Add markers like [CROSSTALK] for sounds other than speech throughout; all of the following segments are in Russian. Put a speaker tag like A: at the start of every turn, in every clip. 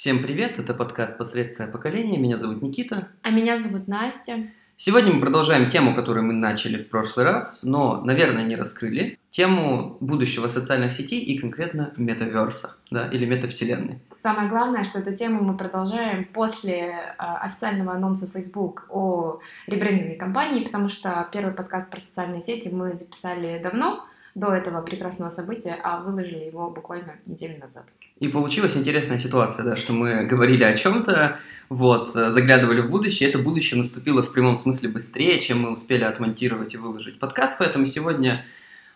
A: Всем привет, это подкаст «Посредственное поколение», меня зовут Никита.
B: А меня зовут Настя.
A: Сегодня мы продолжаем тему, которую мы начали в прошлый раз, но, наверное, не раскрыли. Тему будущего социальных сетей и конкретно метаверса, да, или метавселенной.
B: Самое главное, что эту тему мы продолжаем после э, официального анонса Facebook о ребрендинге компании, потому что первый подкаст про социальные сети мы записали давно, до этого прекрасного события, а выложили его буквально неделю назад.
A: И получилась интересная ситуация, да, что мы говорили о чем-то, вот, заглядывали в будущее, это будущее наступило в прямом смысле быстрее, чем мы успели отмонтировать и выложить подкаст, поэтому сегодня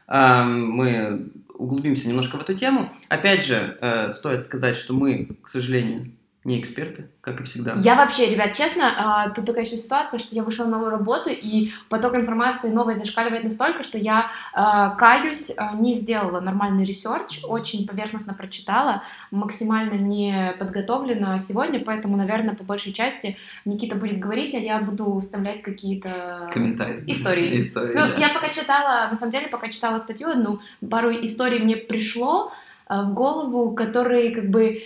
A: э, мы углубимся немножко в эту тему. Опять же, э, стоит сказать, что мы, к сожалению, не эксперты, как и всегда.
B: Я вообще, ребят, честно, а, тут такая еще ситуация, что я вышла на новую работу, и поток информации новой зашкаливает настолько, что я, а, каюсь, а, не сделала нормальный research, очень поверхностно прочитала, максимально не подготовлена сегодня, поэтому, наверное, по большей части Никита будет говорить, а я буду вставлять какие-то...
A: Комментарии.
B: Истории. [LAUGHS]
A: Истории,
B: ну,
A: да.
B: я пока читала, на самом деле, пока читала статью одну, пару историй мне пришло в голову, которые как бы,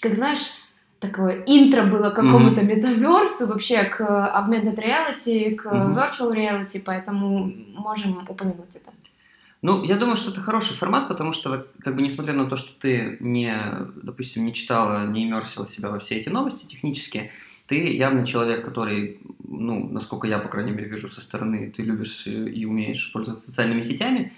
B: как знаешь, такое интро было к какому-то mm-hmm. метаверсу, вообще к augmented reality, к mm-hmm. virtual reality, поэтому можем упомянуть это.
A: Ну, я думаю, что это хороший формат, потому что, как бы, несмотря на то, что ты не, допустим, не читала, не иммерсила себя во все эти новости технические, ты явно человек, который, ну, насколько я, по крайней мере, вижу со стороны, ты любишь и умеешь пользоваться социальными сетями.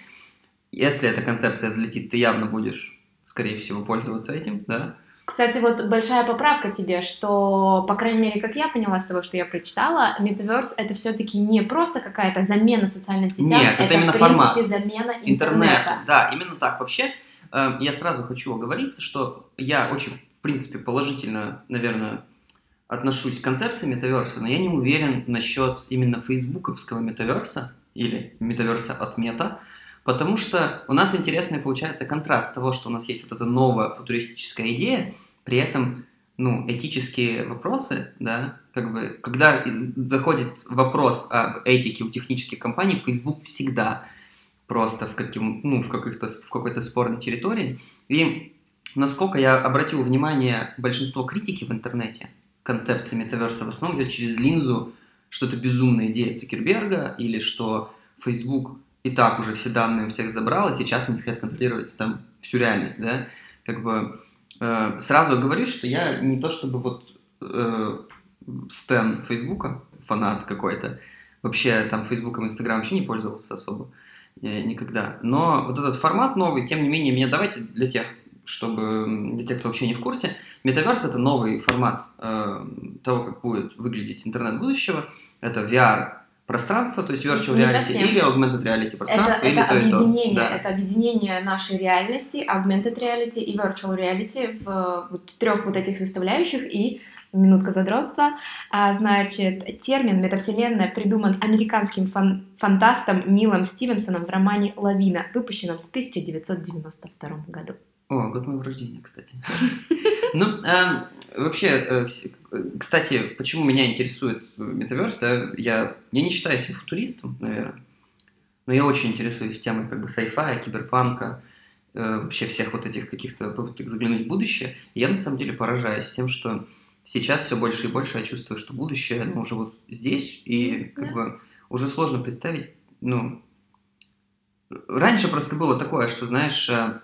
A: Если эта концепция взлетит, ты явно будешь, скорее всего, пользоваться этим, да,
B: кстати, вот большая поправка тебе, что, по крайней мере, как я поняла с того, что я прочитала, Metaverse это все-таки не просто какая-то замена социальным сетям,
A: Нет, это,
B: это
A: именно
B: в принципе
A: формат.
B: замена интернета.
A: интернета. Да, именно так. Вообще, э, я сразу хочу оговориться, что я очень, в принципе, положительно, наверное, отношусь к концепции метаверса, но я не уверен насчет именно фейсбуковского метаверса или метаверса от мета, Потому что у нас интересный получается контраст того, что у нас есть вот эта новая футуристическая идея, при этом ну, этические вопросы, да, как бы, когда заходит вопрос об этике у технических компаний, Facebook всегда просто в, каким, ну, в, каких-то, в какой-то спорной территории. И насколько я обратил внимание, большинство критики в интернете концепции метаверса в основном идет через линзу, что это безумная идея Цукерберга, или что Facebook и так уже все данные у всех забрал, и сейчас они хотят контролировать там всю реальность, да, как бы э, сразу говорю, что я не то чтобы вот э, стен Фейсбука, фанат какой-то, вообще там Фейсбуком, Инстаграм вообще не пользовался особо э, никогда, но вот этот формат новый, тем не менее, мне давайте для тех, чтобы для тех, кто вообще не в курсе, Метаверс это новый формат э, того, как будет выглядеть интернет будущего. Это VR пространство, то есть virtual
B: Не
A: reality
B: совсем.
A: или augmented reality пространство,
B: Это,
A: или
B: это
A: то и то.
B: объединение,
A: Да.
B: это объединение нашей реальности, augmented reality и virtual reality в вот трех вот этих составляющих и минутка задротства. А, значит, термин метавселенная придуман американским фан- фантастом Нилом Стивенсоном в романе «Лавина», выпущенном в 1992 году.
A: О, год моего рождения, кстати. [LAUGHS] Ну, эм, вообще, э, э, кстати, почему меня интересует метаверс, да, я, я не считаю себя футуристом, наверное, но я очень интересуюсь темой как бы сайфая, киберпанка, э, вообще всех вот этих каких-то попыток заглянуть в будущее. И я на самом деле поражаюсь тем, что сейчас все больше и больше я чувствую, что будущее, ну, уже вот здесь, и как
B: Да.
A: бы уже сложно представить, ну, раньше просто было такое, что, знаешь, э,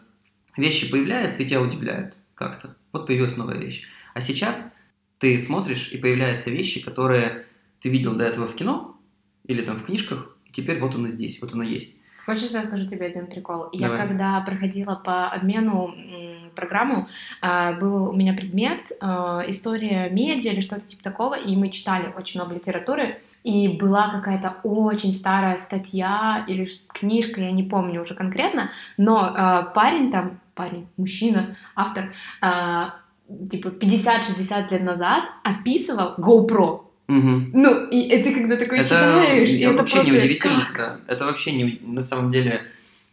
A: вещи появляются и тебя удивляют как-то. Вот появилась новая вещь. А сейчас ты смотришь, и появляются вещи, которые ты видел до этого в кино или там в книжках, и теперь вот оно здесь, вот оно есть.
B: Хочешь, я скажу тебе один прикол?
A: Давай.
B: Я когда проходила по обмену программу, а, был у меня предмет а, история медиа или что-то типа такого, и мы читали очень много литературы, и была какая-то очень старая статья или книжка, я не помню уже конкретно, но а, парень там, парень, мужчина, автор, а, типа 50-60 лет назад описывал GoPro.
A: Мгм.
B: Ну, и, и ты когда такой
A: Это,
B: читаешь, и
A: я
B: это
A: вообще
B: просто
A: не удивительно,
B: как?
A: Это вообще не на самом деле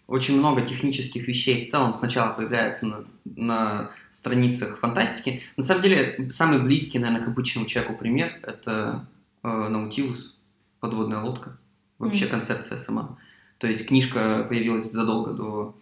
A: очень много технических вещей в целом сначала появляется на, на страницах фантастики. На самом деле, самый близкий, наверное, к обычному человеку пример это э, Наутилус, подводная лодка. Вообще
B: Мгм.
A: концепция сама. То есть книжка появилась задолго до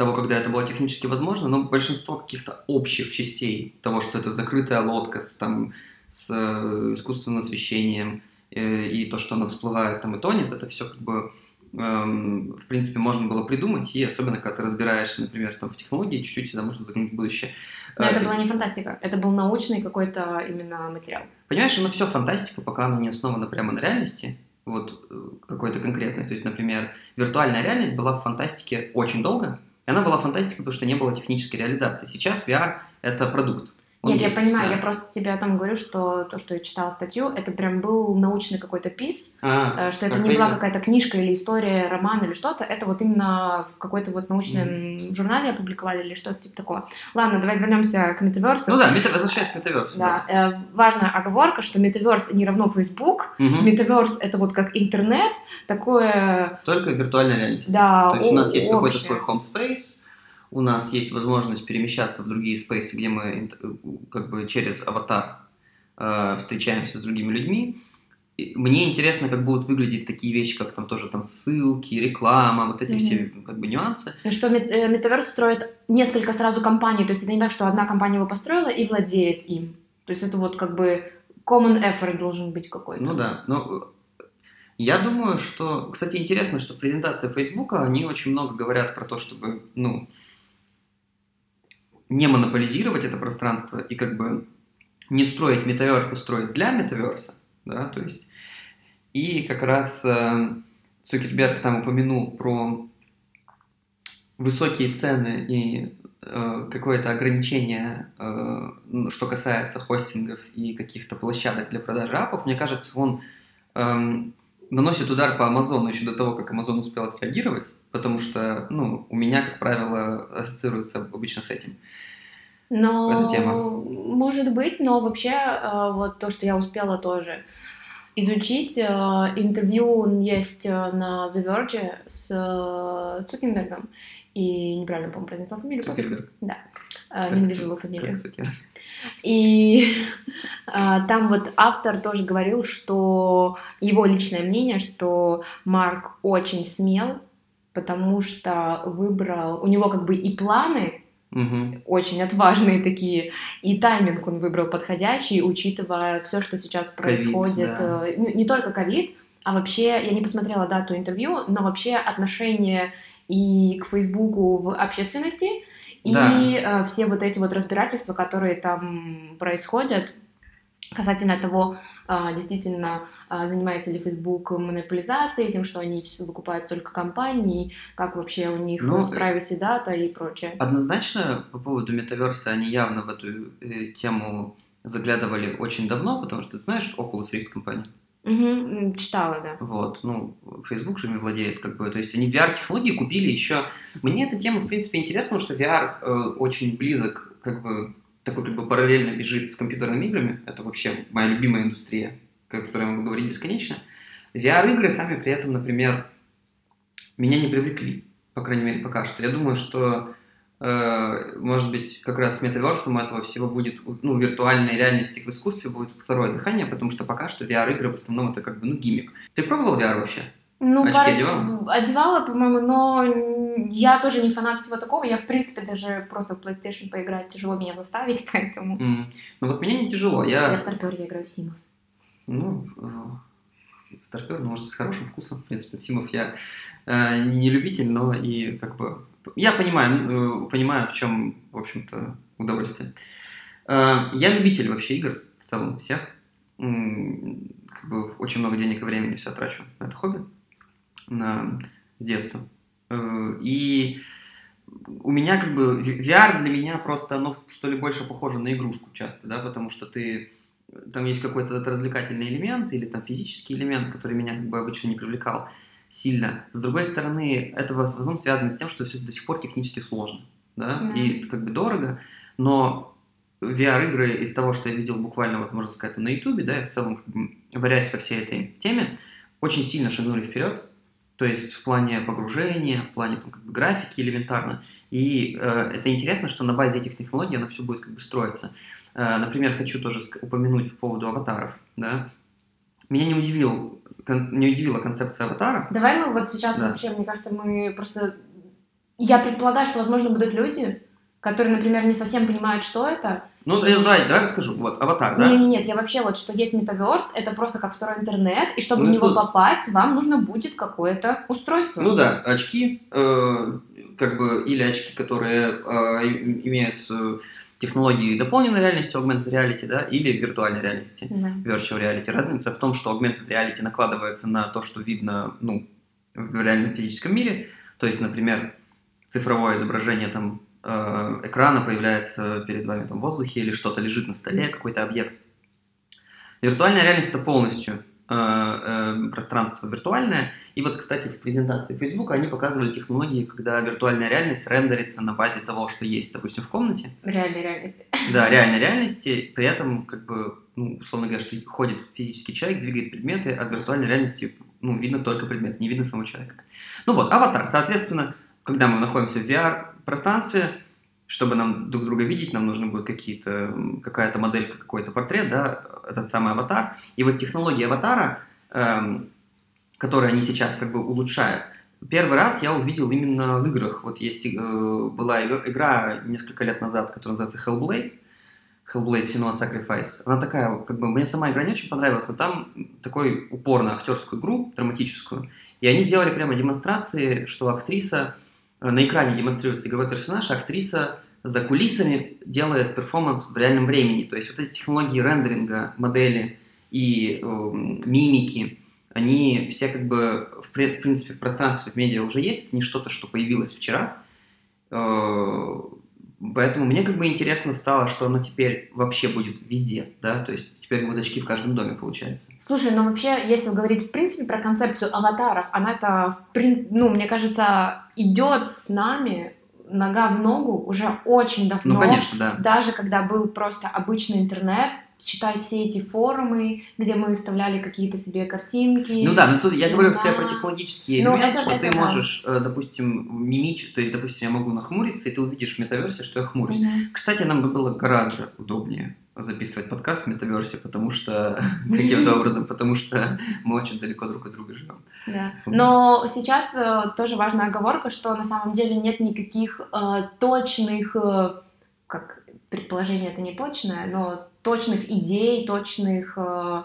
A: того, когда это было технически возможно, но большинство каких-то общих частей того, что это закрытая лодка с, там, с э, искусственным освещением, э, и то, что она всплывает там и тонет, это все как бы эм, в принципе, можно было придумать, и особенно, когда ты разбираешься, например, там, в технологии, чуть-чуть всегда можно заглянуть в будущее.
B: Но это была не фантастика, это был научный какой-то именно материал.
A: Понимаешь, оно все фантастика, пока оно не основано прямо на реальности, вот какой-то конкретной. То есть, например, виртуальная реальность была в фантастике очень долго, она была фантастикой, потому что не было технической реализации. Сейчас VR — это продукт.
B: Он Нет, есть, я понимаю, да. я просто тебе о том говорю, что то, что я читала статью, это прям был научный какой-то пис, а, э, что это не была какая-то книжка или история, роман или что-то, это вот именно в какой-то вот научном mm-hmm. журнале опубликовали или что-то типа такого. Ладно, давай вернемся к метаверсу.
A: Ну да, мета... возвращаясь к метаверсу.
B: Да, да. Э, важная оговорка, что метаверс не равно Facebook, mm-hmm. метаверс это вот как интернет, такое...
A: Только виртуальная реальность. Да, То есть у нас есть какой-то свой home space, у нас есть возможность перемещаться в другие спейсы, где мы как бы через аватар э, встречаемся с другими людьми. И мне интересно, как будут выглядеть такие вещи, как там тоже там ссылки, реклама, вот эти mm-hmm. все как бы нюансы.
B: Ну что э, метаверс строит несколько сразу компаний, то есть это не так, что одна компания его построила и владеет им. То есть это вот как бы common effort должен быть какой-то.
A: Ну да, но я думаю, что, кстати, интересно, что в презентации Facebook они очень много говорят про то, чтобы, ну, не монополизировать это пространство и как бы не строить метаверс, а строить для метаверса, да, то есть. И как раз э, Цукерберг там упомянул про высокие цены и э, какое-то ограничение, э, что касается хостингов и каких-то площадок для продажи апов, мне кажется, он э, наносит удар по Амазону еще до того, как Амазон успел отреагировать, потому что, ну, у меня, как правило, ассоциируется обычно с этим.
B: Но, эта тема. Может быть, но вообще э, вот то, что я успела тоже изучить, э, интервью есть э, на The Verge с Цукенбергом, и неправильно, по-моему, произнесла фамилию.
A: Цукерберг.
B: Да, как ненавижу его фамилию. И а, [LAUGHS] там вот автор тоже говорил, что его личное мнение, что Марк очень смел, потому что выбрал, у него как бы и планы Угу. Очень отважные такие. И тайминг он выбрал подходящий, учитывая все, что сейчас происходит. COVID, да. ну, не только ковид, а вообще, я не посмотрела дату интервью, но вообще отношение и к Фейсбуку в общественности, да. и э, все вот эти вот разбирательства, которые там происходят касательно того, э, действительно, э, занимается ли Facebook монополизацией, тем, что они все выкупают только компании, как вообще у них ну, privacy дата и прочее.
A: Однозначно по поводу метаверса они явно в эту э, тему заглядывали очень давно, потому что ты знаешь Oculus Rift компания?
B: Угу, читала, да.
A: Вот, ну, Facebook же ими владеет, как бы, то есть они VR-технологии купили еще. Мне эта тема, в принципе, интересна, потому что VR э, очень близок, как бы, такой как бы параллельно бежит с компьютерными играми. Это вообще моя любимая индустрия, о которой я могу говорить бесконечно. VR-игры сами при этом, например, меня не привлекли, по крайней мере, пока что. Я думаю, что Э, может быть, как раз с метаверсом этого всего будет, ну, виртуальной реальности в искусстве будет второе дыхание, потому что пока что VR-игры в основном это как бы, ну, гиммик. Ты пробовал VR вообще?
B: Ну, Очки пар... одевала? Одевала, по-моему, но я тоже не фанат всего такого. Я, в принципе, даже просто в PlayStation поиграть тяжело меня заставить, [LAUGHS] поэтому...
A: Mm. Ну, вот меня не тяжело. Я,
B: я старпер, я играю в Симов.
A: Ну, э, ну, может, с хорошим вкусом. В принципе, Симов я э, не любитель, но и как бы я понимаю, э, понимаю, в чем, в общем-то, удовольствие. Э, я любитель вообще игр, в целом, всех. Как бы очень много денег и времени все трачу на это хобби на, с детства. Э, и у меня как бы VR для меня просто оно что ли больше похоже на игрушку часто, да, потому что ты там есть какой-то развлекательный элемент или там физический элемент, который меня как бы обычно не привлекал сильно. С другой стороны, это в основном связано с тем, что все до сих пор технически сложно, да, mm-hmm. и как бы дорого, но VR-игры из того, что я видел буквально, вот можно сказать, на YouTube, да, и в целом, как бы, варясь по всей этой теме, очень сильно шагнули вперед, то есть в плане погружения, в плане там, как бы, графики элементарно. И э, это интересно, что на базе этих технологий оно все будет как бы строиться. Э, например, хочу тоже упомянуть по поводу аватаров. Да? Меня не удивил не удивила концепция аватара.
B: Давай мы вот сейчас да. вообще, мне кажется, мы просто я предполагаю, что, возможно, будут люди, которые, например, не совсем понимают, что это.
A: Ну, и... давай, давай расскажу. Вот, аватар, да?
B: Нет, нет, нет, я вообще вот, что есть метаверс, это просто как второй интернет, и чтобы ну, в него тут... попасть, вам нужно будет какое-то устройство.
A: Ну да, очки, э, как бы, или очки, которые э, имеют э, технологии дополненной реальности, augmented reality, да, или виртуальной реальности, да. virtual reality. Разница в том, что augmented reality накладывается на то, что видно, ну, в реальном физическом мире, то есть, например, цифровое изображение там э, экрана появляется перед вами там в воздухе или что-то лежит на столе, какой-то объект. Виртуальная реальность это полностью пространство виртуальное. И вот, кстати, в презентации Facebook они показывали технологии, когда виртуальная реальность рендерится на базе того, что есть, допустим, в комнате.
B: Реальной реальности.
A: Да, [LAUGHS] реальной реальности. При этом, как бы, ну, условно говоря, что ходит физический человек, двигает предметы, а в виртуальной реальности ну, видно только предмет, не видно самого человека. Ну вот, аватар. Соответственно, когда мы находимся в VR-пространстве, чтобы нам друг друга видеть, нам нужно будет какие-то, какая-то модель, какой-то портрет, да, этот самый аватар. И вот технология аватара, эм, которые они сейчас как бы улучшают, первый раз я увидел именно в играх. Вот есть э, была игра несколько лет назад, которая называется Hellblade, Hellblade Senua Sacrifice. Она такая, как бы, мне сама игра не очень понравилась, но там такой упор на актерскую игру, драматическую. И они делали прямо демонстрации, что актриса Э, на экране демонстрируется игровой персонаж, а актриса за кулисами делает перформанс в реальном времени. То есть вот эти технологии рендеринга, модели и э, мимики, они все как бы в, принципе в пространстве в медиа уже есть, это не что-то, что появилось вчера. Э, поэтому мне как бы интересно стало, что оно теперь вообще будет везде, да, то есть теперь будут очки в каждом доме, получается.
B: Слушай, ну вообще, если говорить в принципе про концепцию аватаров, она это, ну, мне кажется, идет с нами нога в ногу уже очень давно.
A: Ну, конечно, да.
B: Даже когда был просто обычный интернет, считай все эти форумы, где мы вставляли какие-то себе картинки.
A: Ну да, но тут я говорю да. скорее про технологические ну, элементы, что это ты да. можешь, э, допустим, мимичить, то есть, допустим, я могу нахмуриться, и ты увидишь в метаверсе, что я хмурюсь. Mm-hmm. Кстати, нам бы было гораздо удобнее записывать подкаст в метаверсе, потому что [LAUGHS] каким-то образом, потому что мы очень далеко друг от друга живем.
B: Да. Но сейчас э, тоже важная оговорка, что на самом деле нет никаких э, точных, э, как предположение это не точное, но точных идей, точных э,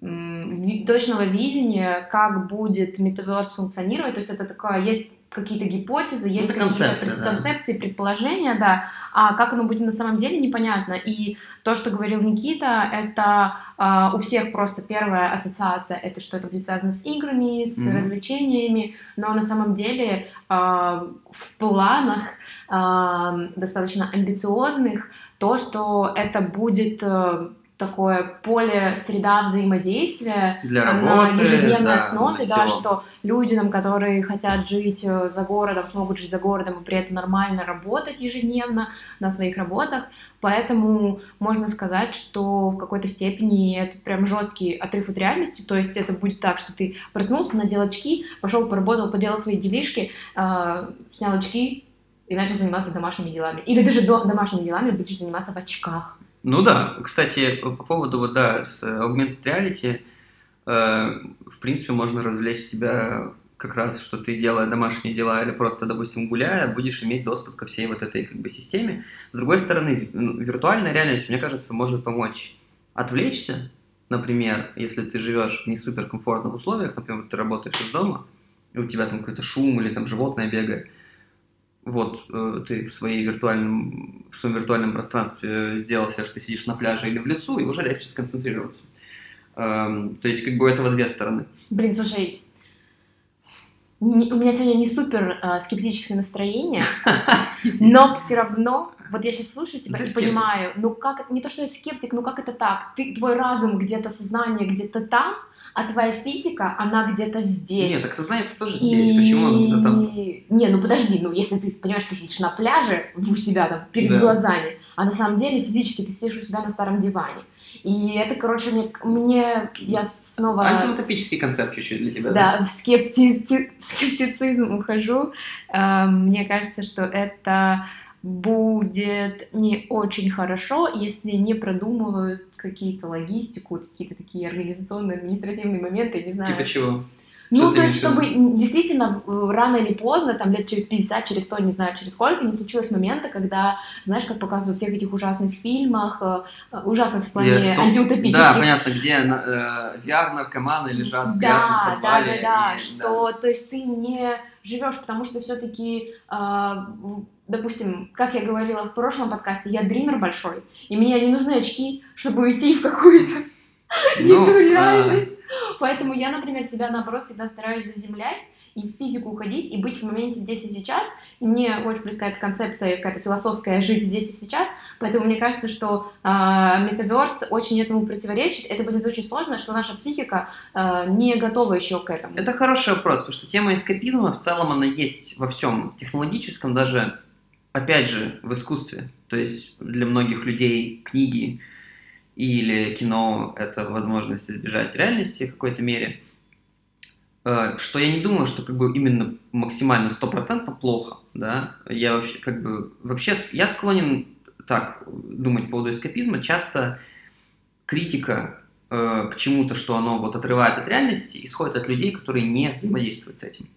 B: точного видения, как будет метаверс функционировать. То есть это такое, есть какие-то гипотезы, есть
A: какие-то концепции,
B: да. концепции, предположения, да, а как оно будет на самом деле, непонятно. И то, что говорил Никита, это э, у всех просто первая ассоциация, это что это будет связано с играми, с mm-hmm. развлечениями, но на самом деле э, в планах э, достаточно амбициозных то, что это будет э, такое поле, среда взаимодействия
A: Для работы,
B: на ежедневной
A: да,
B: основе, да, что люди, нам, которые хотят жить э, за городом, смогут жить за городом и при этом нормально работать ежедневно на своих работах. Поэтому можно сказать, что в какой-то степени это прям жесткий отрыв от реальности. То есть это будет так, что ты проснулся, надел очки, пошел, поработал, поделал свои делишки, э, снял очки и начал заниматься домашними делами. Или даже до, домашними делами будешь заниматься в очках.
A: Ну да, кстати, по поводу вот, да, с augmented reality, э, в принципе, можно развлечь себя как раз, что ты, делая домашние дела или просто, допустим, гуляя, будешь иметь доступ ко всей вот этой как бы системе. С другой стороны, ну, виртуальная реальность, мне кажется, может помочь отвлечься, например, если ты живешь в не суперкомфортных условиях, например, ты работаешь из дома, и у тебя там какой-то шум или там животное бегает, вот э, ты в, своей виртуальном, в своем виртуальном пространстве сделал себе, что ты сидишь на пляже или в лесу, и уже легче сконцентрироваться. Эм, то есть как бы у этого две стороны.
B: Блин, слушай, у меня сегодня не супер э, скептическое настроение, [LAUGHS] но все равно, вот я сейчас слушаю тебя и понимаю, ну как, не то, что я скептик, ну как это так? Ты, твой разум где-то, сознание где-то там, а твоя физика, она где-то здесь.
A: Нет, так сознание тоже здесь, и... почему оно где-то там?
B: Не, ну подожди, ну если ты понимаешь, ты сидишь на пляже у себя там перед да. глазами, а на самом деле физически ты сидишь у себя на старом диване. И это, короче, мне, мне я снова...
A: Антиутопический концепт чуть-чуть для тебя,
B: да? Да, в, скепти... в скептицизм ухожу. Эм, мне кажется, что это будет не очень хорошо, если не продумывают какие-то логистику, какие-то такие организационные, административные моменты, не знаю.
A: Типа чего?
B: Ну, то есть, чтобы действительно рано или поздно, там лет через 50, через 100, не знаю, через сколько, не случилось момента, когда, знаешь, как показывают в всех этих ужасных фильмах, э, э, ужасных в плане
A: Я,
B: антиутопических.
A: Да, понятно, где э, VR-наркоманы лежат в грязном
B: да,
A: подвале.
B: Да, да, да,
A: и,
B: что,
A: да.
B: то есть ты не живешь, потому что все-таки, э, допустим, как я говорила в прошлом подкасте, я дример большой, и мне не нужны очки, чтобы уйти в какую-то не [LAUGHS]
A: Ну,
B: ту
A: а.
B: реальность. Поэтому я, например, себя наоборот всегда стараюсь заземлять и в физику уходить, и быть в моменте здесь и сейчас. И мне очень близка эта концепция, какая-то философская, жить здесь и сейчас. Поэтому мне кажется, что э, метаверс очень этому противоречит. Это будет очень сложно, что наша психика э, не готова еще к этому.
A: Это хороший вопрос, потому что тема эскапизма в целом она есть во всем технологическом, даже, опять же, в искусстве. То есть для многих людей книги или кино — это возможность избежать реальности в какой-то мере. Э, Что я не думаю, что как бы именно максимально стопроцентно плохо, да. Я вообще как бы вообще я склонен так думать по поводу эскапизма. Часто критика э, к чему-то, что оно вот отрывает от реальности, исходит от людей, которые не взаимодействуют с этим.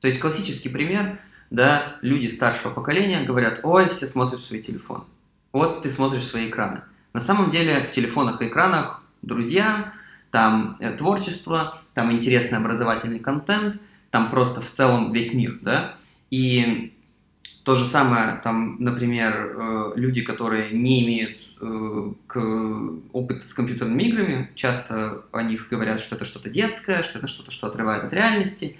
A: То есть классический пример, да, люди старшего поколения говорят, ой, все смотрят свои телефоны. Вот ты смотришь свои экраны. На самом деле в телефонах и экранах друзья, там э, творчество, там интересный образовательный контент, там просто в целом весь мир, да. И то же самое, там, например, э, люди, которые не имеют э, опыта с компьютерными играми, часто о них говорят, что это что-то детское, что это что-то, что отрывает от реальности.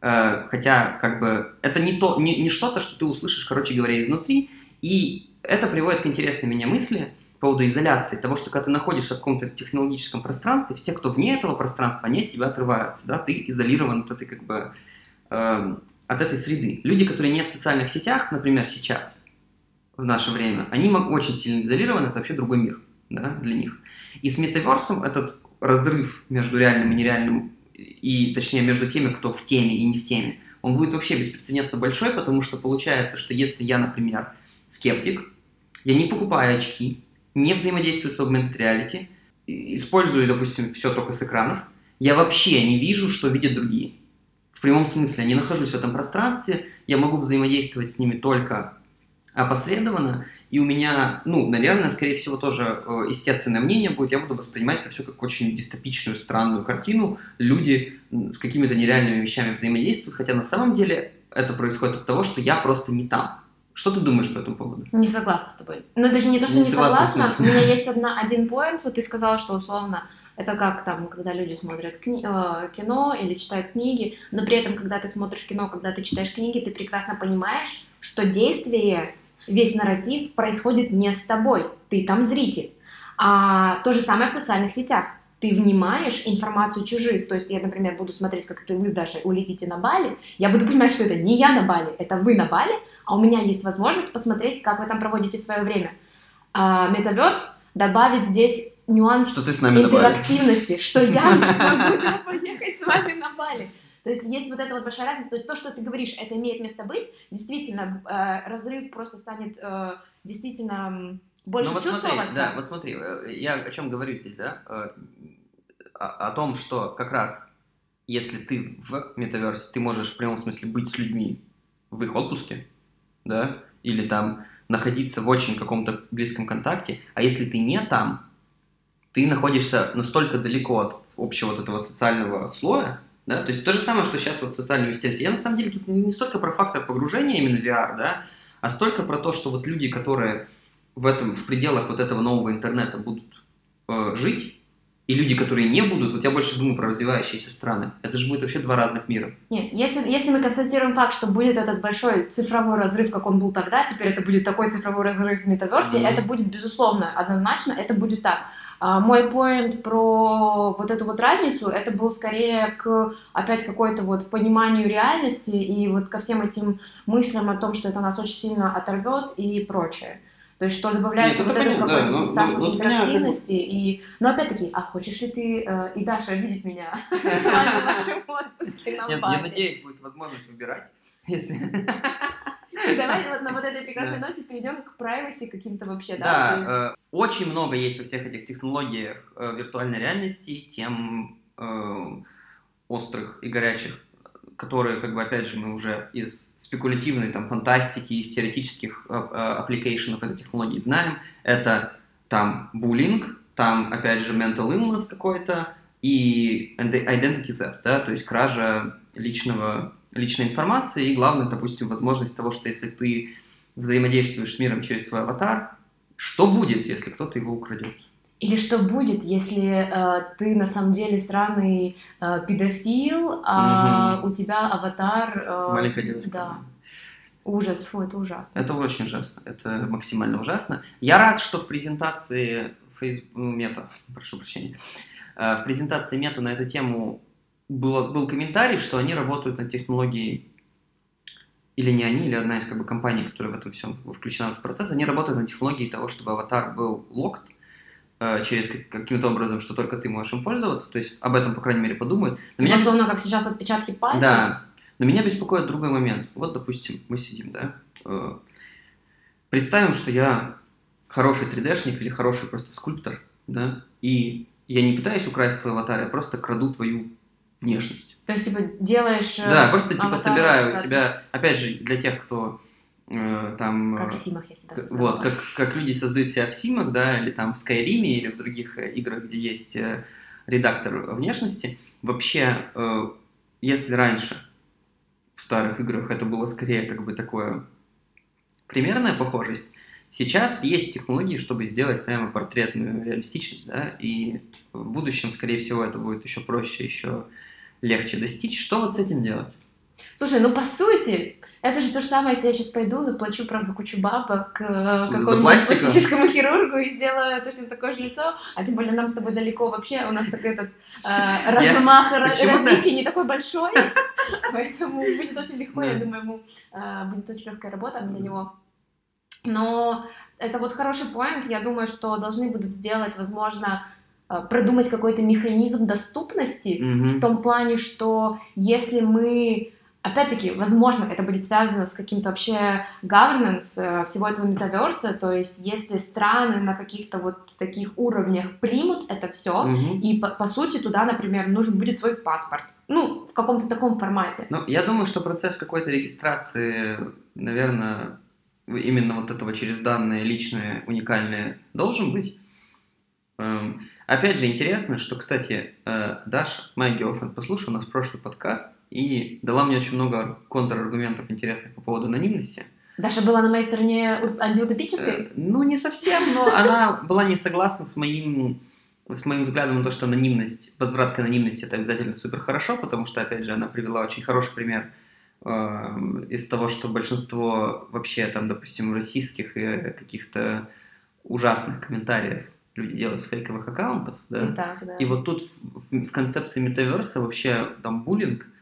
A: Э, хотя, как бы, это не, то, не, не что-то, что ты услышишь, короче говоря, изнутри. И это приводит к интересной меня мысли по поводу изоляции, того, что когда ты находишься в каком-то технологическом пространстве, все, кто вне этого пространства, они от тебя отрываются, да, ты изолирован от этой, как бы, э, от этой среды. Люди, которые не в социальных сетях, например, сейчас, в наше время, они очень сильно изолированы, это вообще другой мир, да, для них. И с метаверсом этот разрыв между реальным и нереальным, и, точнее, между теми, кто в теме и не в теме, он будет вообще беспрецедентно большой, потому что получается, что если я, например, скептик, я не покупаю очки, не взаимодействую с augmented reality, использую, допустим, все только с экранов, я вообще не вижу, что видят другие. В прямом смысле, я не нахожусь в этом пространстве, я могу взаимодействовать с ними только опосредованно, и у меня, ну, наверное, скорее всего, тоже э, естественное мнение будет, я буду воспринимать это все как очень дистопичную, странную картину. Люди с какими-то нереальными вещами взаимодействуют, хотя на самом деле это происходит от того, что я просто не там. Что ты думаешь по этому поводу?
B: Не согласна с тобой. Ну, даже не то, что
A: Не
B: не,
A: согласна,
B: согласна. У меня есть [LAUGHS] одна, один поинт. Вот ты сказала, что условно это как там, когда люди смотрят кни- э, кино или читают книги, но при этом, когда ты смотришь кино, когда ты читаешь книги, ты прекрасно понимаешь, что действие, весь нарратив происходит не с тобой, ты там зритель. А то же самое в социальных сетях. Ты внимаешь информацию чужих. То есть я, например, буду смотреть, как это вы с Дашей улетите на Бали, я буду понимать, что это не я на Бали, это вы на Бали, а у меня есть возможность посмотреть, как вы там проводите свое время. А Metaverse добавит здесь нюанс
A: Что ты с нами
B: интерактивности, что я смогу поехать с вами на Бали. То есть есть вот эта вот большая разница. То есть то, что ты говоришь, это имеет место быть. Действительно, э, разрыв просто станет э, действительно больше
A: Ну вот смотри,
B: чувствоваться.
A: да, вот смотри, э, я о чем говорю здесь, да? Э, О, о том, что как раз если ты в метаверсе, ты можешь в прямом смысле быть с людьми в их отпуске, да, или там находиться в очень каком-то близком контакте, а если ты не там, ты находишься настолько далеко от общего вот этого социального слоя, да, то есть то же самое, что сейчас вот социальные сети. Я на самом деле тут не столько про фактор погружения именно в VR, да, а столько про то, что вот люди, которые в этом, в пределах вот этого нового интернета будут э, жить, и люди, которые не будут, вот я больше думаю про развивающиеся страны. Это же будет вообще два разных мира.
B: Нет, если, если мы констатируем факт, что будет этот большой цифровой разрыв, как он был тогда, теперь это будет такой цифровой разрыв в метаверсе,
A: Мгм.
B: это будет безусловно, однозначно, это будет так. А, Мой поинт про вот эту вот разницу, это был скорее к опять какой-то вот пониманию реальности и вот ко всем этим мыслям о том, что это нас очень сильно оторвет и прочее. То есть, что добавляется
A: Нет,
B: вот
A: это
B: этот какой-то
A: да, но-
B: состав
A: но- но вот у меня
B: интерактивности. И... Но опять-таки, а хочешь ли ты э, и Даша видеть меня [LAUGHS] в вашем [LAUGHS] отпуске на
A: я надеюсь, будет возможность выбирать, [LAUGHS] если... [LAUGHS]
B: Давайте вот на вот этой прекрасной ноте перейдем к privacy каким-то вообще, да?
A: Да, э, очень много есть во всех этих технологиях э, виртуальной реальности, тем э, острых и горячих, которые, как бы, опять же, мы уже из спекулятивной там фантастики, из теоретических application ов этой технологии знаем, это там буллинг, там, опять же, mental illness какой-то и identity theft, да, то есть кража личного, личной информации и, главное, допустим, возможность того, что если ты взаимодействуешь с миром через свой аватар, что будет, если кто-то его украдет?
B: Или что будет, если э, ты на самом деле странный э, педофил, а угу. у тебя аватар...
A: Э, Маленькая девочка.
B: Да. Ужас, фу, это ужасно.
A: Это очень ужасно, это максимально ужасно. Я рад, что в презентации Facebook, мета, [LAUGHS] прошу прощения, э, в презентации мета на эту тему было, был комментарий, что они работают над технологией или не они, или одна из как бы, компаний, которая в этом всем включена в этот процесс, они работают над технологией того, чтобы аватар был locked, Э, через каким-то образом, что только ты можешь им пользоваться, то есть об этом, по крайней мере, подумают.
B: Но меня... Условно, как сейчас отпечатки пальцев?
A: Да, но меня беспокоит другой момент. Вот, допустим, мы сидим, да, э, представим, что я хороший 3D-шник или хороший просто скульптор, да, и я не пытаюсь украсть твой аватар, я просто краду твою внешность.
B: То есть, типа, делаешь... Э,
A: да, просто, типа, собираю себя, опять же, для тех, кто Э, там...
B: Как в Симах я себя
A: создала. Вот, как, как люди создают себя в Симах, да, или там в Скайриме, или в других э, играх, где есть э, редактор внешности. Вообще, если раньше в старых играх это было скорее как бы такое примерная похожесть, сейчас есть технологии, чтобы сделать прямо портретную реалистичность, да, и в будущем, скорее всего, это будет еще проще, еще легче достичь. Что вот с этим делать?
B: Слушай, ну по сути, это же то же самое, если я сейчас пойду, заплачу, правда, кучу бабок э, какому-нибудь пластическому хирургу и сделаю точно такое же лицо, а тем более нам с тобой далеко вообще, у нас такой этот э, размах различий не такой большой, [LAUGHS] поэтому будет очень легко, я думаю, ему э, будет очень легкая работа для него. Но это вот хороший поинт, я думаю, что должны будут сделать, возможно, продумать какой-то механизм доступности mm-hmm. в том плане, что если мы Опять-таки, возможно, это будет связано с каким-то вообще governance э, всего этого метаверса, то есть если страны на каких-то вот таких уровнях примут это все, mm-hmm. и по, по сути туда, например, нужен будет свой паспорт, ну, в каком-то таком формате.
A: Ну, я думаю, что процесс какой-то регистрации, наверное, именно вот этого через данные личные, уникальные должен быть. Опять же, интересно, что, кстати, э, Даша, моя girlfriend, послушала наш прошлый подкаст, и дала мне очень много контраргументов интересных по поводу анонимности.
B: Даша была на моей стороне антиутопической? Э,
A: ну, не совсем, но она была не согласна с моим, с моим взглядом на то, что анонимность, возврат к анонимности это обязательно супер хорошо, потому что, опять же, она привела очень хороший пример э, из того, что большинство вообще там, допустим, российских и каких-то ужасных комментариев люди делают с фейковых аккаунтов, да?
B: И, так, да.
A: и вот тут в, в концепции метаверса вообще там буллинг –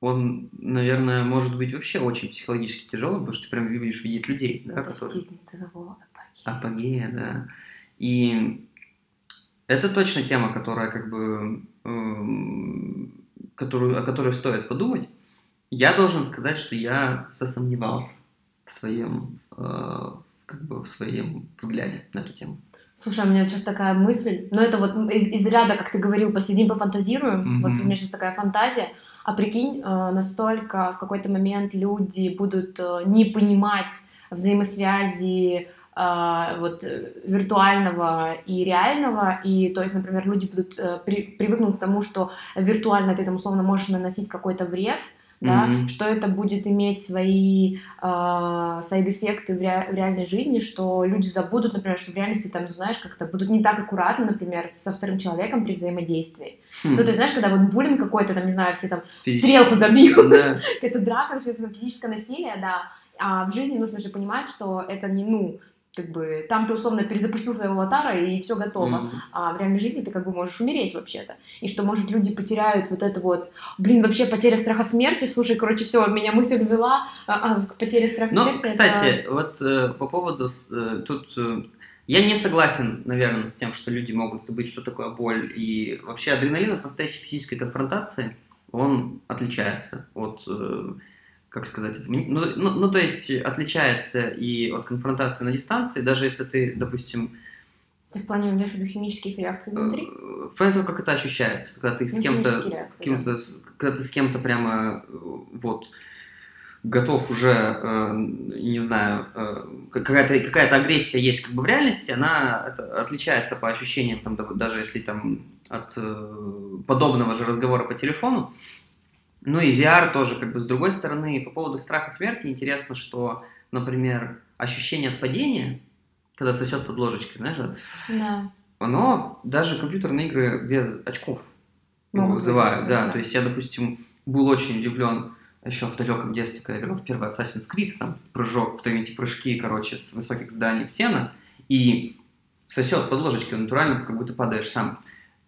A: он, наверное, может быть вообще очень психологически тяжелым, потому что ты прям видишь видеть людей, да,
B: которые... ценового
A: апогея. Апогея, да. И это точно тема, которая как бы, эм, которую, о которой стоит подумать. Я должен сказать, что я сосомневался в своем, э, как бы в своем взгляде на эту тему.
B: Слушай, у меня сейчас такая мысль, но это вот из, из ряда, как ты говорил, посидим, пофантазируем. Mm-hmm. Вот у меня сейчас такая фантазия. А прикинь, э, настолько в какой-то момент люди будут э, не понимать взаимосвязи э, вот виртуального и реального, и то есть, например, люди будут при, привыкнуть к тому, что виртуально ты там условно можешь наносить какой-то вред, да, mm-hmm. что это будет иметь свои э, сайд-эффекты в, ре- в реальной жизни, что люди забудут, например, что в реальности там, знаешь, как-то будут не так аккуратно, например, со вторым человеком при взаимодействии. Mm-hmm. Ну, ты знаешь, когда вот буллинг какой-то, там, не знаю, все там Физич... стрелку забьют, [LAUGHS] это драка, начнется физическое насилие, да, а в жизни нужно же понимать, что это не, ну, как бы там ты условно перезапустил своего аватара и все готово. Mm-hmm. А в реальной жизни ты как бы можешь умереть вообще-то. И что, может, люди потеряют вот это вот, блин, вообще потеря страха смерти. Слушай, короче, все, меня мысль ввела а, а, к потере страха
A: ну,
B: смерти.
A: кстати, это... вот э, по поводу э, тут э, я не согласен, наверное, с тем, что люди могут забыть, что такое боль. И вообще адреналин от настоящей физической конфронтации, он отличается от э, как сказать, это, ну, ну, ну, то есть отличается и от конфронтации на дистанции, даже если ты, допустим,
B: Ты в плане имеешь в виду химических реакций внутри?
A: Э, в плане того, как это ощущается, когда ты с
B: Ну,
A: кем-то, кем-то с- когда ты с кем-то прямо э, вот готов уже, э, не знаю, э, какая-то какая-то агрессия есть как бы в реальности, она это отличается по ощущениям, там, да- даже если там от э, подобного же разговора по телефону. Ну и VR тоже, как бы с другой стороны, по поводу страха смерти интересно, что, например, ощущение от падения, когда сосет под ложечкой, знаешь,
B: Да.
A: оно даже компьютерные игры без очков
B: Могут
A: вызывают, да.
B: да.
A: То есть я, допустим, был очень удивлен еще в далеком детстве, когда играл в первый Assassin's Creed, там прыжок, вот эти прыжки, короче, с высоких зданий в сено, и сосет под ложечкой, натурально, как будто падаешь сам.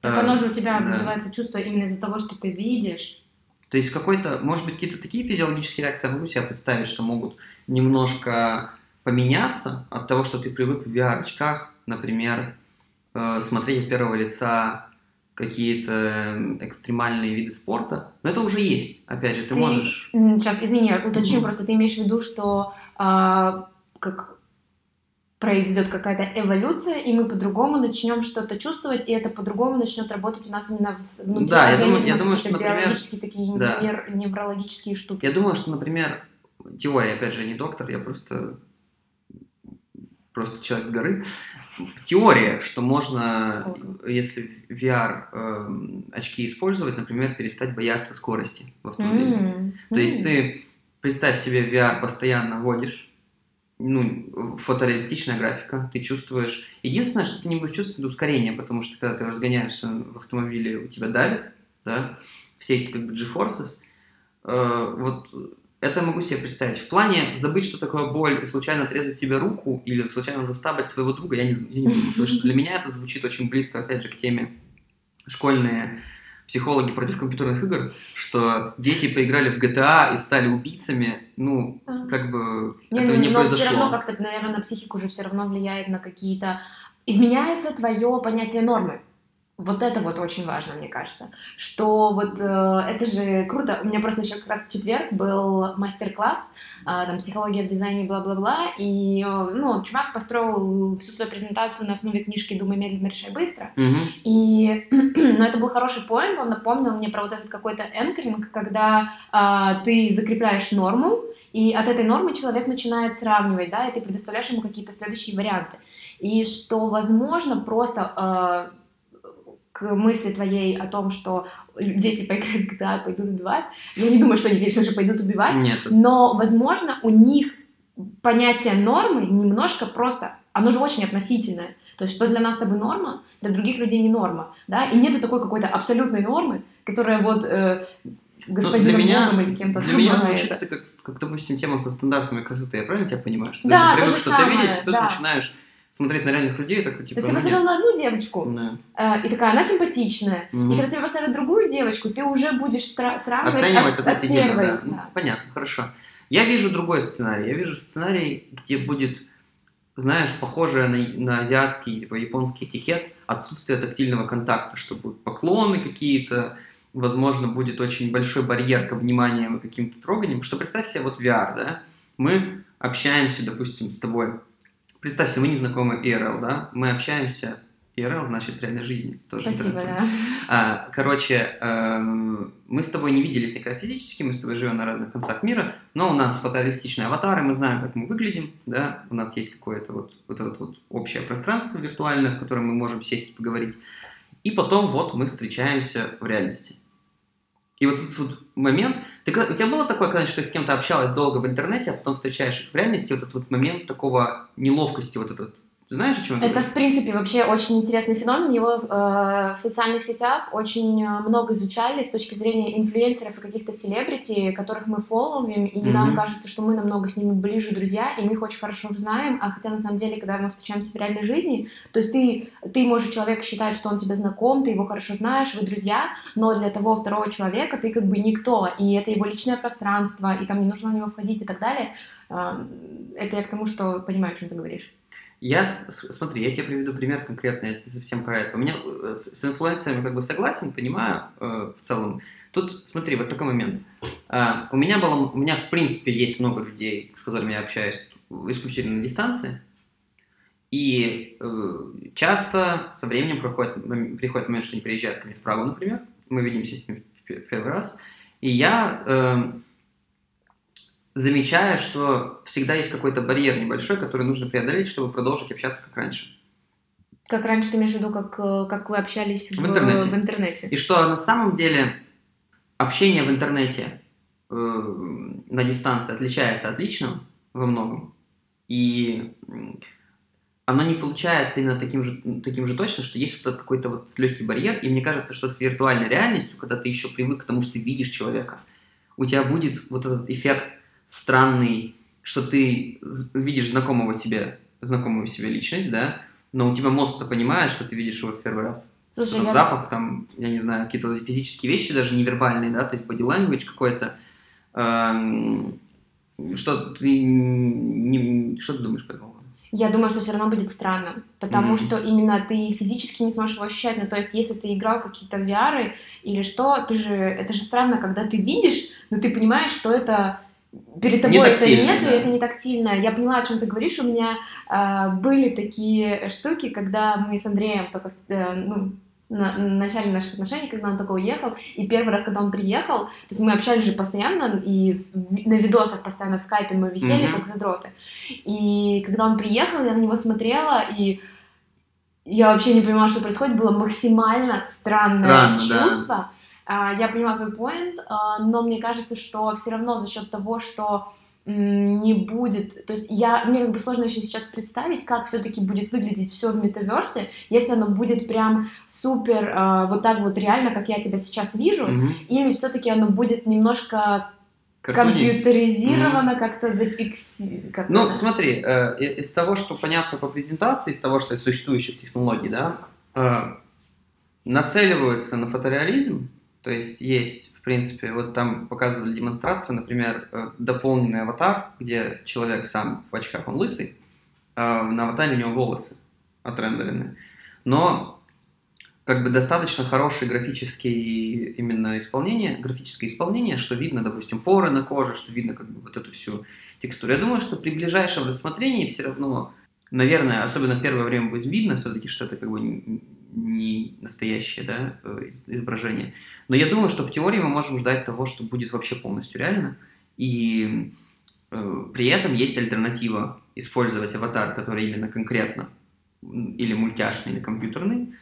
B: Так
A: Э,
B: оно же у тебя
A: да.
B: вызывается чувство именно из-за того, что ты видишь.
A: То есть какой-то, может быть, какие-то такие физиологические реакции, я могу себе представить, что могут немножко поменяться от того, что ты привык в VR-очках, например, э, смотреть от первого лица какие-то экстремальные виды спорта. Но это уже есть. Опять же, ты,
B: Ты-
A: можешь...
B: Сейчас, извини, уточню, просто ты имеешь в виду, что а, как произойдет какая-то эволюция, и мы по-другому начнем что-то чувствовать, и это по-другому начнет работать у нас именно в- внутри
A: Да, я думаю- я думаю, что, например,
B: биологические такие
A: да.
B: нер- неврологические штуки.
A: Я думаю, что, например, теория, опять же, я не доктор, я просто просто человек с горы. Теория, что можно,
B: Сложно.
A: если VR эм, очки использовать, например, перестать бояться скорости в автомобиле.
B: М,
A: То есть ты, представь себе, VR постоянно водишь, ну, фотореалистичная графика, ты чувствуешь... Единственное, что ты не будешь чувствовать, это ускорение, потому что когда ты разгоняешься в автомобиле, у тебя давит, да, все эти как бы G-forces. Э, вот это могу себе представить. В плане забыть, что такое боль, и случайно отрезать себе руку или случайно заставить своего друга, я не, я не буду, потому что для меня это звучит очень близко, опять же, к теме школьные психологи против компьютерных игр, что дети поиграли в GTA и стали убийцами, ну,
B: А.
A: как бы
B: Не,
A: этого
B: не,
A: не
B: но
A: произошло.
B: все равно как-то, наверное, на психику же все равно влияет на какие-то... Изменяется твое понятие нормы. Вот это вот очень важно, мне кажется. Что вот э, это же круто. У меня просто еще как раз в четверг был мастер-класс, э, там, психология в дизайне, бла-бла-бла, и, э, ну, чувак построил всю свою презентацию на основе книжки «Думай медленно, решай быстро».
A: Мгм.
B: И, [CLEARS THROAT] но это был хороший поинт, он напомнил мне про вот этот какой-то энкеринг, когда а, ты закрепляешь норму, и от этой нормы человек начинает сравнивать, да, и ты предоставляешь ему какие-то следующие варианты. И что, возможно, просто а, к мысли твоей о том, что дети поиграют в GTA, пойдут убивать, я не думаю, что они, конечно же, пойдут убивать,
A: Нет,
B: но, возможно, у них понятие нормы немножко просто, оно же очень относительное. То есть, что для нас с тобой норма, для других людей не норма, да, и нету такой какой-то абсолютной нормы, которая вот э, господином
A: Ну, для меня-
B: Богом или кем-то
A: Для меня звучит
B: это.
A: как, как, допустим, тема со стандартами красоты. Я правильно тебя понимаю? Что
B: Да,
A: ты привык что-то
B: самое,
A: видеть, тут
B: да.
A: начинаешь смотреть на реальных людей, такой,
B: То
A: типа,
B: есть ты
A: ну,
B: посмотрел
A: нет.
B: на одну девочку,
A: Да.
B: э, и такая, она симпатичная.
A: Мгм.
B: И когда тебе поставят другую девочку, ты уже будешь стра- сравнивать
A: Оценивать
B: от, от первой.
A: да. Ну,
B: да.
A: Понятно, хорошо. Я вижу другой сценарий. Я вижу сценарий, где будет, знаешь, похожее на, на азиатский, типа японский этикет, отсутствие тактильного контакта, что будут поклоны какие-то, возможно, будет очень большой барьер к обниманиям и каким-то троганиям. Что представь себе вот VR, да? Мы общаемся, допустим, с тобой. Представь себе, мы не знакомы IRL, да? Мы общаемся IRL, значит, реальной жизни. Тоже
B: Спасибо, да.
A: А, короче, эм, мы с тобой не виделись никогда физически, мы с тобой живем на разных концах мира, но у нас фотореалистичные аватары, мы знаем, как мы выглядим, да, у нас есть какое-то вот, вот это вот общее пространство виртуальное, в котором мы можем сесть и поговорить. И потом вот мы встречаемся в реальности. И вот этот вот момент... Ты, у тебя было такое, когда ты с кем-то общалась долго в интернете, а потом встречаешь их в реальности, вот этот вот момент такого неловкости, вот этот... Знаешь, о чем
B: Это, в принципе, вообще очень интересный феномен. Его э, в социальных сетях очень э, много изучали с точки зрения инфлюенсеров и каких-то селебрити, которых мы фолловим, и
A: Мгм.
B: нам кажется, что мы намного с ними ближе друзья, и мы их очень хорошо знаем, а хотя на самом деле, когда мы встречаемся в реальной жизни, то есть ты, ты можешь человека считать, что он тебе знаком, ты его хорошо знаешь, вы друзья, но для того второго человека ты как бы никто, и это его личное пространство, и там не нужно на него входить и так далее. Э, Это я к тому, что понимаю, о чем ты говоришь.
A: Я, смотри, я тебе приведу пример конкретный, это совсем про это. У меня э, с, с инфлюенсерами как бы согласен, понимаю э, в целом. Тут, смотри, вот такой момент. А, у меня было, у меня в принципе есть много людей, с которыми я общаюсь исключительно на дистанции. И э, часто со временем проходит, приходит момент, что они приезжают ко мне в Прагу, например. Мы видимся с ними в первый раз. И я замечаю, что всегда есть какой-то барьер небольшой, который нужно преодолеть, чтобы продолжить общаться как раньше.
B: Как раньше ты имеешь в виду, как, э, как вы общались в, в, интернете. в интернете?
A: И что на самом деле общение в интернете э, на дистанции отличается от личного во многом. И оно не получается именно таким же, таким же точно, что есть вот этот какой-то вот легкий барьер. И мне кажется, что с виртуальной реальностью, когда ты еще привык к тому, что ты видишь человека, у тебя будет вот этот эффект странный, что ты видишь знакомого себе, знакомую себе личность, да, но у тебя мозг-то понимает, что ты видишь его в первый раз. Слушай, я... запах, там, я не знаю, какие-то физические вещи, даже невербальные, да, то есть body language какой-то. Эм, что ты не, что ты думаешь по этому?
B: Я думаю, что все равно будет странно, потому mm-hmm. что именно ты физически не сможешь его ощущать. Ну, то есть, если ты играл какие-то VR или что, ты же, это же странно, когда ты видишь, но ты понимаешь, что это перед тобой не это нету, да. это не тактильно. Я поняла, о чем ты говоришь. У меня э, были такие штуки, когда мы с Андреем только э, ну, на, на начале наших отношений, когда он только уехал, и первый раз, когда он приехал, то есть мы общались же постоянно, и на видосах постоянно в скайпе мы висели, mm-hmm. как задроты. И когда он приехал, я на него смотрела, и я вообще не понимала, что происходит, было максимально странное Странно, чувство. Да. Я поняла твой поинт, а, но мне кажется, что все равно за счет того, что не будет, то есть я, мне как бы сложно еще сейчас представить, как все-таки будет выглядеть все в метаверсе, если оно будет прям супер э, вот так вот реально, как я тебя сейчас вижу, mm-hmm. или все-таки оно будет немножко Картуни. компьютеризировано, mm-hmm. как-то запикси...
A: Как ну, это? смотри, э, из того, что понятно по презентации, из того, что из существующих технологий, да, э, нацеливаются на фотореализм, то есть есть принципе, вот там показывали демонстрацию, например, э, дополненный аватар, где человек сам в очках, он лысый, а на аватаре у него волосы отрендерены. Но как бы достаточно хорошее графическое именно исполнение, графическое исполнение, что видно, допустим, поры на коже, что видно как бы вот эту всю текстуру. Я думаю, что при ближайшем рассмотрении все равно, наверное, особенно первое время будет видно все-таки, что это как бы не настоящее да, э, изображение. Но я думаю, что в теории мы можем ждать того, что будет вообще полностью реально. И э, при этом есть альтернатива использовать аватар, который именно конкретно или мультяшный, или компьютерный,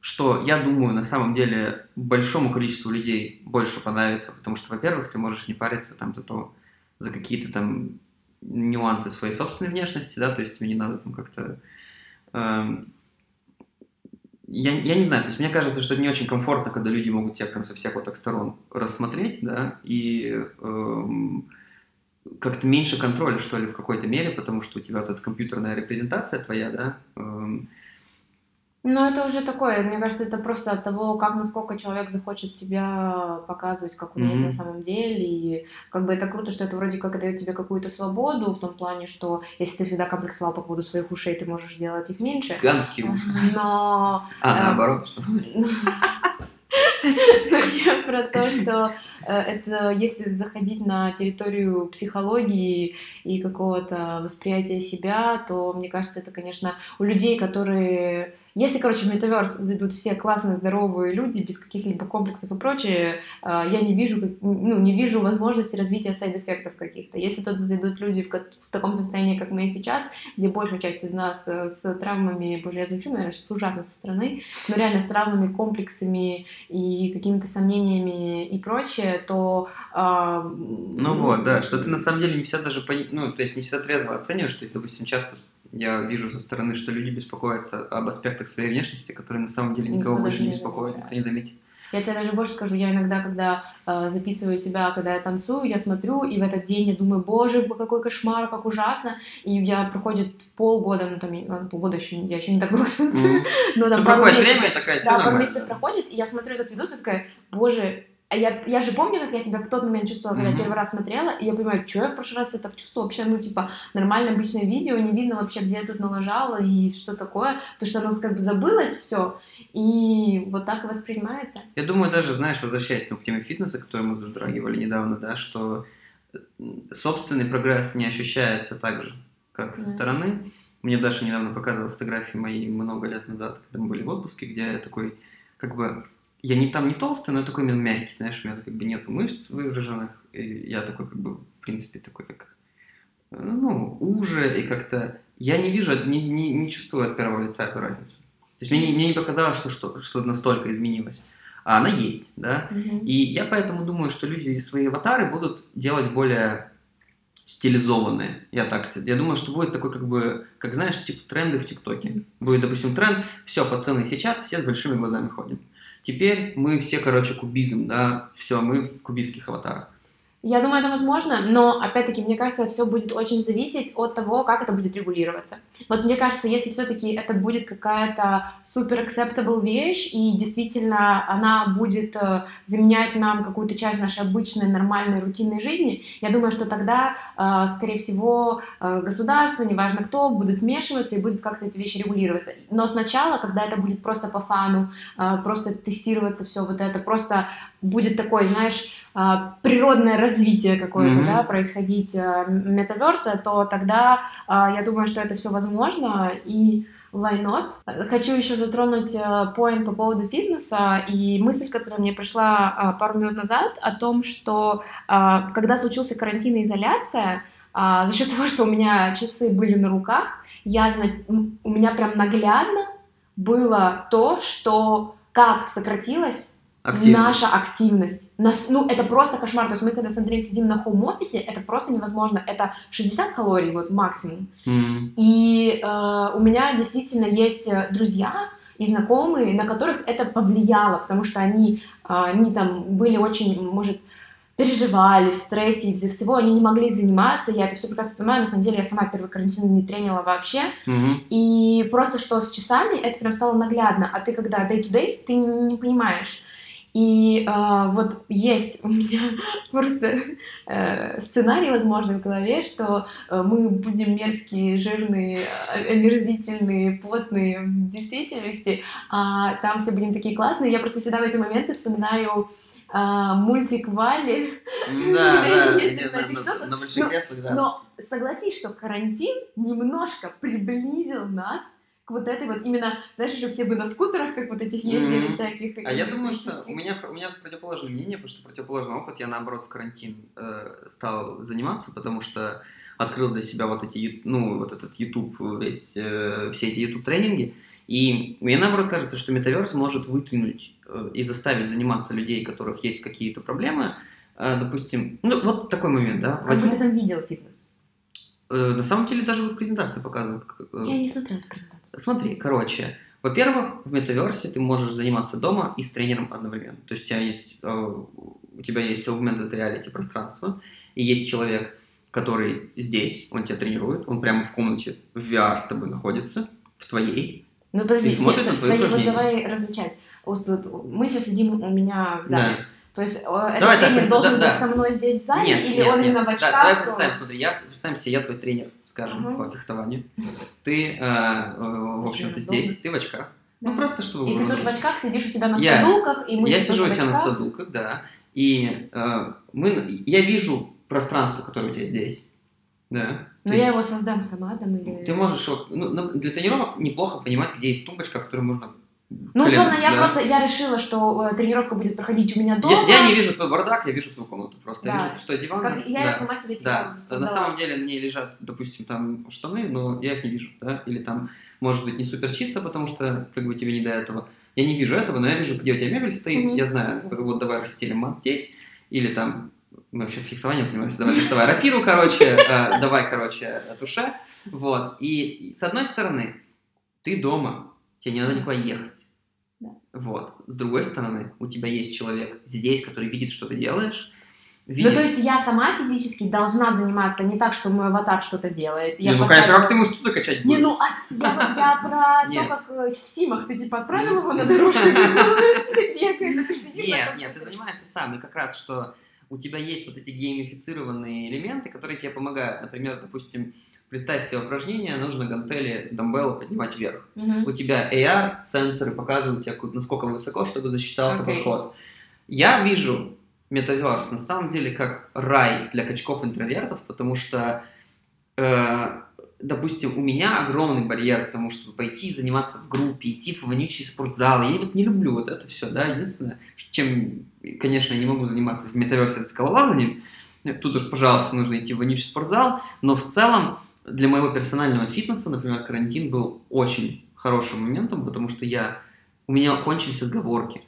A: что, я думаю, на самом деле большому количеству людей больше понравится, потому что, во-первых, ты можешь не париться там за то, за какие-то там нюансы своей собственной внешности, да, то есть тебе не надо там как-то э, я, я не знаю, то есть мне кажется, что это не очень комфортно, когда люди могут тебя прям со всех вот так сторон рассмотреть, да, и эм, как-то меньше контроля, что ли, в какой-то мере, потому что у тебя вот компьютерная репрезентация твоя, да, эм,
B: ну, это уже такое, мне кажется, это просто от того, как насколько человек захочет себя показывать, как он mm-hmm. есть на самом деле. И как бы это круто, что это вроде как дает тебе какую-то свободу, в том плане, что если ты всегда комплексовал по поводу своих ушей, ты можешь сделать их меньше.
A: Ганские уши.
B: Но...
A: А, э, наоборот, что [LAUGHS]
B: я про то, что э, это если заходить на территорию психологии и какого-то восприятия себя, то мне кажется, это, конечно, у людей, которые если, короче, в метаверс зайдут все классные, здоровые люди, без каких-либо комплексов и прочее, а, я не вижу, ну, не вижу возможности развития сайд-эффектов каких-то. Если туда зайдут люди в, в таком состоянии, как мы и сейчас, где большая часть из нас э, с травмами, боже, я звучу, наверное, сейчас ужасно со стороны, но реально с травмами, комплексами и какими-то сомнениями и прочее, то...
A: Э, ну вот, да, что ты на самом деле не всегда даже, ну, то есть не всегда трезво оцениваешь, то есть, допустим, часто я вижу со стороны, что люди беспокоятся об аспектах своей внешности, которые на самом деле никого никто больше не беспокоят, никто не заметит.
B: Я тебе даже больше скажу, я иногда, когда э, записываю себя, когда я танцую, я смотрю, и в этот день я думаю, боже, какой кошмар, как ужасно. И я проходит полгода, ну там, ну, полгода еще, я еще не так долго танцую, mm-hmm. но там ну, пару месяцев, время, такая, да, пару месяцев проходит, и я смотрю этот видос и такая, боже, а я, я же помню, как я себя в тот момент чувствовала, когда mm-hmm. первый раз смотрела, и я понимаю, что я в прошлый раз я так чувствовала, вообще, ну, типа, нормальное обычное видео, не видно вообще, где я тут налажала и что такое, то что оно как бы забылось все, и вот так и воспринимается.
A: Я думаю, даже, знаешь, возвращаясь ну, к теме фитнеса, которую мы затрагивали недавно, да, что собственный прогресс не ощущается так же, как со mm-hmm. стороны, Мне Даша недавно показывала фотографии мои много лет назад, когда мы были в отпуске, где я такой, как бы, я не там не толстый, но я такой именно мягкий, знаешь, у меня как бы нет мышц выраженных, и я такой, как бы, в принципе, такой, как, ну, уже, и как-то, я не вижу, не, не, не чувствую от первого лица эту разницу. То есть мне, мне не показалось, что, что, что настолько изменилось. А она есть, да.
B: Мгм.
A: И я поэтому думаю, что люди свои аватары будут делать более стилизованные. Я так. Я думаю, что будет такой, как бы, как знаешь, типа тренды в ТикТоке. Будет, допустим, тренд, все, пацаны, сейчас все с большими глазами ходим. Теперь мы все, короче, кубизм, да, все, мы в кубистских аватарах.
B: Я думаю, это возможно, но, опять-таки, мне кажется, все будет очень зависеть от того, как это будет регулироваться. Вот мне кажется, если все-таки это будет какая-то супер acceptable вещь, и действительно она будет э, заменять нам какую-то часть нашей обычной, нормальной, рутинной жизни, я думаю, что тогда, э, скорее всего, э, государство, неважно кто, будут вмешиваться и будут как-то эти вещи регулироваться. Но сначала, когда это будет просто по фану, просто тестироваться все вот это, просто будет такой, знаешь, а, природное развитие какое-то,
A: Мгм.
B: да, происходить а, метаверса, то тогда а, я думаю, что это все возможно и why not? Хочу еще затронуть поинт по поводу фитнеса и мысль, которая мне пришла пару минут назад о том, что когда случился карантин и изоляция, за счет того, что у меня часы были на руках, я, у меня прям наглядно было то, что как сократилась
A: Активно.
B: наша активность. Нас, ну, это просто кошмар. То есть мы, когда с Андреем сидим на хоум-офисе, это просто невозможно. Это 60 калорий, вот, максимум.
A: М.
B: И э, у меня действительно есть э, друзья и знакомые, на которых это повлияло, потому что они, э, они там были очень, может, переживали в стрессе, из-за всего они не могли заниматься, я это все прекрасно понимаю, на самом деле я сама первый карантин не тренила вообще,
A: Мгм.
B: и просто что с часами это прям стало наглядно, а ты когда day-to-day, ты не не понимаешь. И э, вот есть у меня [LAUGHS] просто э, сценарий, возможно, в голове, что э, мы будем мерзкие, жирные, э, омерзительные, плотные в действительности, а там все будем такие классные. Я просто всегда в эти моменты вспоминаю э, мультик Валли,
A: Да, [LAUGHS] да, где
B: на
A: на- на- больших креслах, да.
B: но согласись, что карантин немножко приблизил нас к вот этой вот именно, знаешь, еще все бы на скутерах, как вот этих ездили
A: Мгм.
B: всяких.
A: А я думаю, что у меня, у меня противоположное мнение, потому что противоположный опыт я, наоборот, в карантин э, стал заниматься, потому что открыл для себя вот эти, ну, вот этот YouTube, весь, э, все эти YouTube-тренинги, и мне, наоборот, кажется, что метаверс может вытянуть э, и заставить заниматься людей, у которых есть какие-то проблемы, Э, допустим, ну, вот такой момент, да, возьму,
B: ты там видел фитнес?
A: Э, на самом деле даже вот презентация показывает, как, э,
B: Я не смотрела эту презентацию.
A: Смотри, короче, во-первых, в метаверсе ты можешь заниматься дома и с тренером одновременно. То есть у тебя есть, э, у тебя есть augmented reality пространство, и есть человек, который здесь, он тебя тренирует, он прямо в комнате в VR с тобой находится, в твоей.
B: Ну подожди,
A: И смотрит
B: нет,
A: на твои
B: твои- вот давай различать. Мы сейчас сидим у меня в зале.
A: Да.
B: То есть э, этот
A: Давай так,
B: тренер должен
A: да,
B: быть со мной здесь в зале,
A: Нет,
B: или
A: нет,
B: он
A: нет.
B: именно в
A: Да,
B: очках?
A: давай
B: то-
A: представим, смотри, я, представим себе, я твой тренер, скажем,
B: Мгм.
A: по фехтованию. Ты, э, э, в общем-то, здесь, ты в очках. Ну,
B: Да.
A: просто чтобы...
B: И ты тоже в очках сидишь у себя на
A: Я-
B: стадулках, и мы
A: я
B: тоже
A: сижу у себя на стадулках, да, и э, мы, я вижу пространство, которое у тебя здесь, да.
B: Но
A: То
B: я его создам сама там или...
A: Ты можешь, ну, на- для тренировок неплохо понимать, где есть тумбочка, которую можно...
B: Ну,
A: колено,
B: условно, я
A: да.
B: просто, я решила, что э, тренировка будет проходить у меня дома.
A: Я, я не вижу твой бардак, я вижу твою комнату просто. Я
B: Да.
A: вижу пустой диван.
B: Как я
A: да.
B: сама себе
A: Да,
B: типа
A: на самом деле на ней лежат, допустим, там штаны, но я их не вижу, да, или там, может быть, не супер чисто, потому что, как бы, тебе не до этого. Я не вижу этого, но я вижу, где у тебя мебель стоит,
B: Мгм.
A: я знаю, вот давай расстелим мат здесь, или там, мы вообще фехтованием занимаемся, давай доставай рапиру, короче, э, давай, короче, туше, вот, и с одной стороны, ты дома, тебе не надо никуда ехать,
B: Да.
A: вот, с другой стороны, у тебя есть человек здесь, который видит, что ты делаешь,
B: Ну,
A: видит,
B: то есть я сама физически должна заниматься, не так, что мой аватар что-то делает.
A: Не,
B: Я
A: ну,
B: поставила-
A: конечно, как ты можешь туда качать
B: Не,
A: будешь?
B: ну, а, я, я про [LAUGHS]
A: Нет.
B: то, как э, в Симах ты типа отправил его [LAUGHS] на дорожку, бегает, а ты сидишь
A: Нет, нет, ты занимаешься сам, и как раз, что у тебя есть вот эти геймифицированные элементы, которые тебе помогают. Например, допустим, представь себе упражнение, нужно гантели, дамбеллы поднимать вверх.
B: Мгм.
A: У тебя AR, сенсоры показывают тебе, насколько высоко, чтобы засчитался
B: Окей.
A: подход. Я вижу метаверс на самом деле как рай для качков-интровертов, потому что э, допустим, у меня огромный барьер к тому, чтобы пойти заниматься в группе, идти в вонючий спортзал. Я вот не люблю вот это все, да. Единственное, чем, конечно, я не могу заниматься в метаверсе, это скалолазанием. Тут уж, пожалуйста, нужно идти в вонючий спортзал. Но в целом для моего персонального фитнеса, например, карантин был очень хорошим моментом, потому что я, у меня кончились отговорки.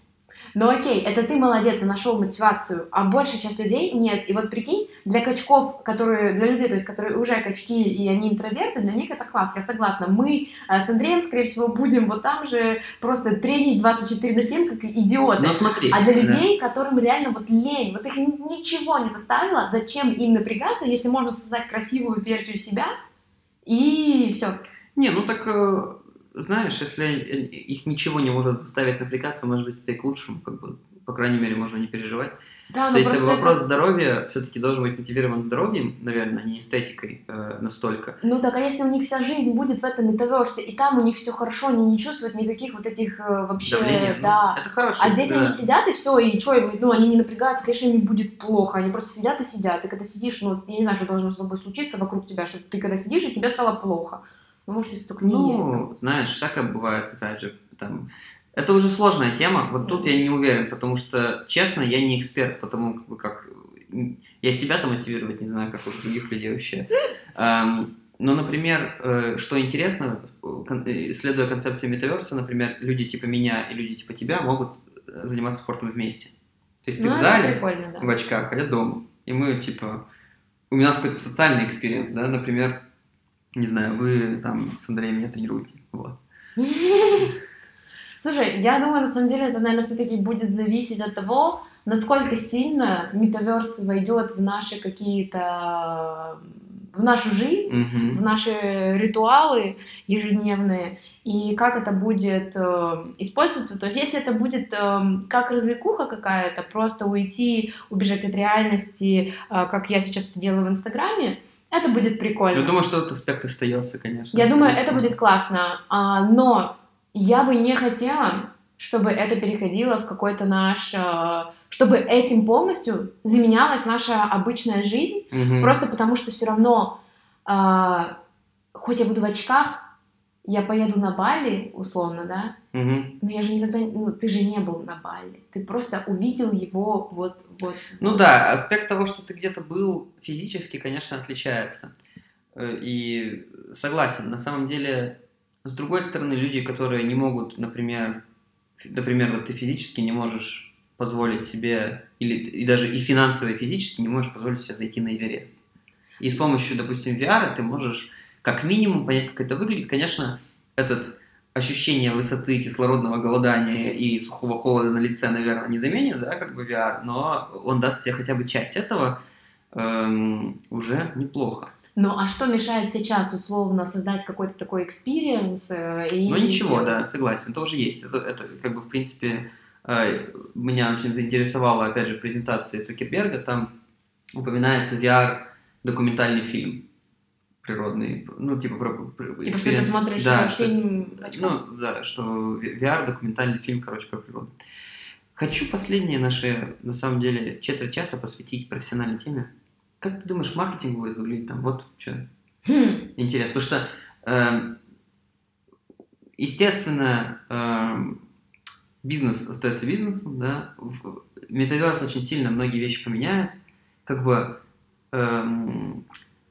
B: Ну окей, это ты молодец, нашел мотивацию, а большая часть людей нет. И вот прикинь, для качков, которые, для людей, то есть, которые уже качки и они интроверты, для них это класс, я согласна. Мы э, с Андреем, скорее всего, будем вот там же просто тренить 24 на 7, как идиоты.
A: Но смотри.
B: А для людей, да. которым реально вот лень, вот их ничего не заставило, зачем им напрягаться, если можно создать красивую версию себя, и все.
A: Не, ну так э, знаешь, если их ничего не может заставить напрягаться, может быть, это и к лучшему, как бы, по крайней мере, можно не переживать. Да, То есть вопрос это... здоровья все-таки должен быть мотивирован здоровьем, наверное, а не эстетикой э, настолько.
B: Ну так, а если у них вся жизнь будет в этом метаверсе, и там у них все хорошо, они не чувствуют никаких вот этих э, вообще... Давление, ну, да.
A: Ну, это хорошо.
B: А здесь да. они сидят, и все, и что, ну, они не напрягаются, конечно, им будет плохо, они просто сидят и сидят, и когда сидишь, ну, я не знаю, что должно с тобой случиться вокруг тебя, что ты когда сидишь, и тебе стало плохо. Ну, может, если только не
A: ну,
B: есть. Ну,
A: знаешь, всякое бывает, опять же, там... Это уже сложная тема, вот тут я не уверен, потому что, честно, я не эксперт, потому как я себя-то мотивировать не знаю, как у других людей вообще. Но, например, э, что интересно, следуя концепции метаверса, например, люди типа меня и люди типа тебя могут э, заниматься спортом вместе. То есть ты ну, в зале, да. в очках, а я дома. И мы, типа, у нас какой-то социальный experience, да, например, не знаю, вы там с Андреем меня тренируете. Вот. [LAUGHS]
B: Слушай, я думаю, на самом деле это, наверное, все-таки будет зависеть от того, насколько сильно метаверс войдет в наши какие-то в нашу жизнь, mm-hmm. в наши ритуалы ежедневные, и как это будет э, использоваться. То есть, если это будет э, как развлекуха какая-то, просто уйти, убежать от реальности, э, как я сейчас это делаю в Инстаграме, это будет прикольно.
A: Я думаю, что этот аспект остается, конечно.
B: Я думаю, это будет классно. А, но я бы не хотела, чтобы это переходило в какой-то наш... А, чтобы этим полностью заменялась наша обычная жизнь, угу. просто потому что все равно, а, хоть я буду в очках, я поеду на Бали, условно, да, угу. но я же никогда, ну, ты же не был на Бали, ты просто увидел его вот, вот.
A: Ну вот. да, аспект того, что ты где-то был физически, конечно, отличается. Э, и согласен, на самом деле, с другой стороны, люди, которые не могут, например, например, вот ты физически не можешь позволить себе, или и даже и финансово, и физически не можешь позволить себе зайти на Эверест. И с помощью, допустим, VR ты можешь как минимум понять, как это выглядит. Конечно, этот ощущение высоты кислородного голодания и сухого холода на лице, наверное, не заменит, да, как бы VR, но он даст тебе хотя бы часть этого эм, уже неплохо.
B: Ну, а что мешает сейчас, условно, создать какой-то такой experience? Э,
A: и... Ну, ничего, да, согласен, тоже есть. Это, это как бы, в принципе, э, меня очень заинтересовало, опять же, в презентации Цукерберга, там упоминается VR-документальный фильм природный, ну, типа про... про
B: типа, что ты смотришь да, фильм
A: что, Ну, да, что VR, документальный фильм, короче, про природу. Хочу последние наши, на самом деле, четверть часа посвятить профессиональной теме. Как ты думаешь, маркетинг будет выглядеть там? Вот что хм. интересно. Потому что, э, естественно, э, бизнес остается бизнесом, да. В метаверс очень сильно многие вещи поменяет. Как бы э,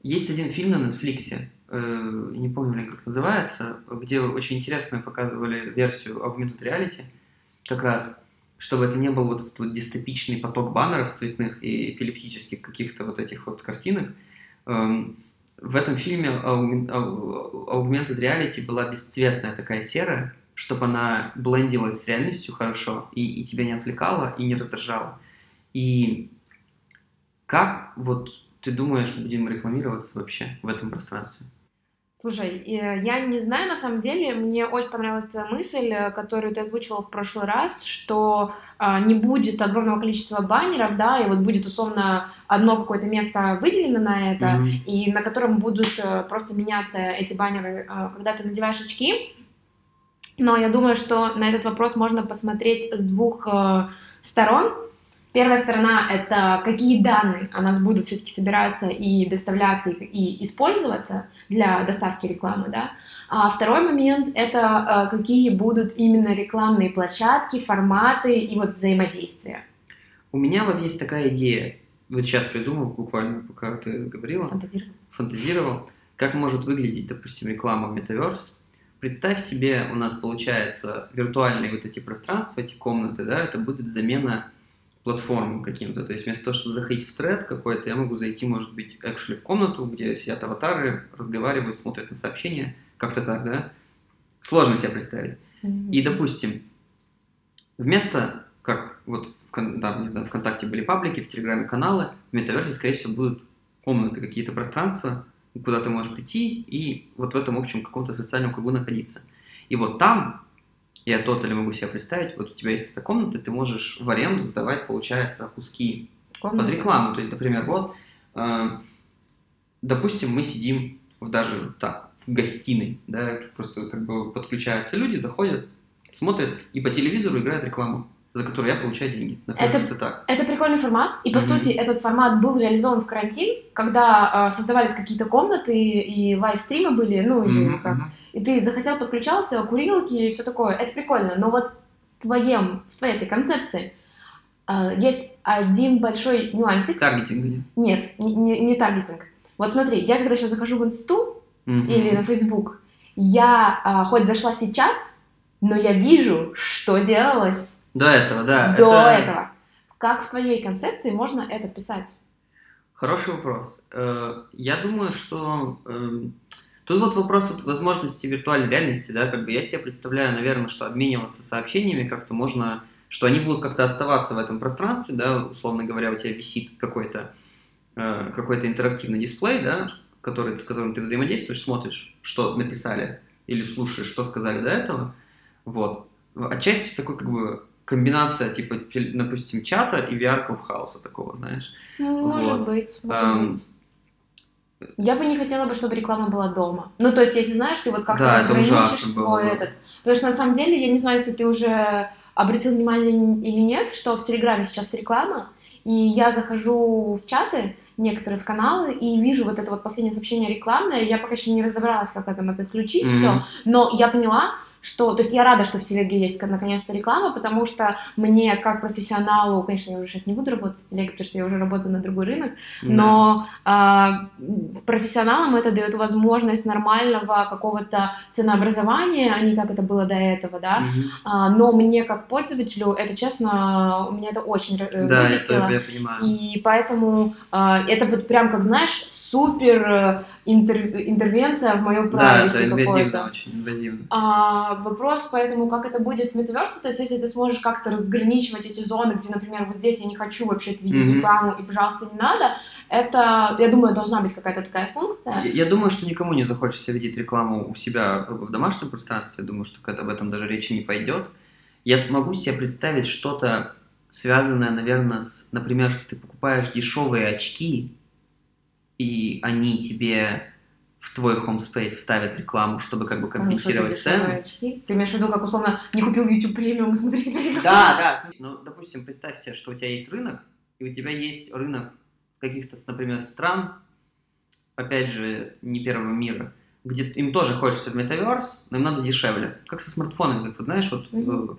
A: есть один фильм на Netflix, э, не помню, как называется, где очень интересно показывали версию Augmented Reality, как раз, чтобы это не был вот этот вот дистопичный поток баннеров цветных и эпилептических каких-то вот этих вот картинок. Эм, в этом фильме Augmented Reality была бесцветная такая серая, чтобы она блендилась с реальностью хорошо и, и тебя не отвлекала и не раздражала. И как вот ты думаешь, будем рекламироваться вообще в этом пространстве?
B: Слушай, я не знаю, на самом деле, мне очень понравилась твоя мысль, э, которую ты озвучивала в прошлый раз, что а, не будет огромного количества баннеров, да, и вот будет условно одно какое-то место выделено на это, mm-hmm. и на котором будут а, просто меняться эти баннеры, а, когда ты надеваешь очки. Но я думаю, что на этот вопрос можно посмотреть с двух а, сторон. Первая сторона — это какие данные о нас будут все-таки собираться и доставляться и использоваться. Для доставки рекламы, да. А второй момент — это э, какие будут именно рекламные площадки, форматы и вот взаимодействия.
A: У меня вот есть такая идея, вот сейчас придумал буквально, пока ты говорила.
B: Фантазировал.
A: Фантазировал, как может выглядеть, допустим, реклама в Metaverse. Представь себе, у нас получается виртуальные вот эти пространства, эти комнаты, да, это будет замена платформам каким-то. То есть вместо того, чтобы заходить в тред какой-то, я могу зайти, может быть, actually в комнату, где сидят аватары, разговаривают, смотрят на сообщения. Как-то так, да? Сложно себе представить. И, допустим, вместо, как вот в, да, не знаю, ВКонтакте были паблики, в Телеграме каналы, в Метаверсе, скорее всего, будут комнаты, какие-то пространства, куда ты можешь прийти и вот в этом общем каком-то социальном кругу находиться. И вот там я тот или могу себе представить, вот у тебя есть эта комната, ты можешь в аренду сдавать, получается, куски Комната. под рекламу. То есть, например, вот, э, допустим, мы сидим в даже так, в гостиной, да, просто как бы подключаются люди, заходят, смотрят, и по телевизору играет рекламу за которую я получаю деньги.
B: Например, это, это так. Это прикольный формат, и по mm-hmm. сути этот формат был реализован в карантин, когда э, создавались какие-то комнаты и лайвстримы были, ну или mm-hmm. как, и ты захотел подключался, курилки и все такое. Это прикольно, но вот в твоем, в твоей этой концепции э, есть один большой нюансик.
A: Таргетинг.
B: Нет, не, не, не таргетинг. Вот смотри, я когда сейчас захожу в инсту mm-hmm. или на Facebook, я э, хоть зашла сейчас, но я вижу, что делалось
A: до этого, да.
B: До это... этого. Как в твоей концепции можно это писать?
A: Хороший вопрос. Э, я думаю, что эм, тут вот вопрос вот возможности виртуальной реальности, да, как бы я себе представляю, наверное, что обмениваться сообщениями как-то можно, что они будут как-то оставаться в этом пространстве, да, условно говоря, у тебя висит какой-то э, какой-то интерактивный дисплей, да, который, с которым ты взаимодействуешь, смотришь, что написали, или слушаешь, что сказали до этого, вот. Отчасти такой как бы комбинация, типа, допустим, чата и VR-клубхауса такого, знаешь.
B: Ну, может вот. быть, может um, быть. Я бы не хотела бы, чтобы реклама была дома. Ну, то есть, если знаешь, ты вот как-то да, разграничишь свой было. этот... Потому что, на самом деле, я не знаю, если ты уже обратил внимание или нет, что в Телеграме сейчас реклама, и я захожу в чаты, некоторые в каналы, и вижу вот это вот последнее сообщение рекламное, я пока еще не разобралась, как это отключить, mm-hmm. все, но я поняла, что, то есть я рада, что в телеге есть наконец-то реклама, потому что мне как профессионалу, конечно, я уже сейчас не буду работать с телегой, потому что я уже работаю на другой рынок, да. но а, профессионалам это дает возможность нормального какого-то ценообразования, а не как это было до этого, да. Угу. А, но мне как пользователю это, честно, у меня это очень
A: э, да, выбесило. я понимаю.
B: И поэтому а, это вот прям, как знаешь, супер э, интер, интервенция в мою
A: прайваси Да, это инвазивно, очень инвазивно.
B: А, вопрос поэтому, как это будет в метаверсе, то есть если ты сможешь как-то разграничивать эти зоны, где, например, вот здесь я не хочу вообще видеть mm-hmm. рекламу, и, пожалуйста, не надо, это, я думаю, должна быть какая-то такая функция.
A: Я, я думаю, что никому не захочется видеть рекламу у себя в домашнем пространстве, я думаю, что об этом даже речи не пойдет. Я могу себе представить что-то связанное, наверное, с, например, что ты покупаешь дешевые очки, и они тебе в твой home space вставят рекламу, чтобы как бы компенсировать а, цену.
B: Очки? Ты имеешь в виду, как условно не купил YouTube премиум и смотрите на рекламу?
A: Да, да. Ну, допустим, представь себе, что у тебя есть рынок, и у тебя есть рынок каких-то, например, стран, опять же, не первого мира, где им тоже хочется в метаверс, но им надо дешевле. Как со смартфонами, как вот знаешь, вот mm-hmm.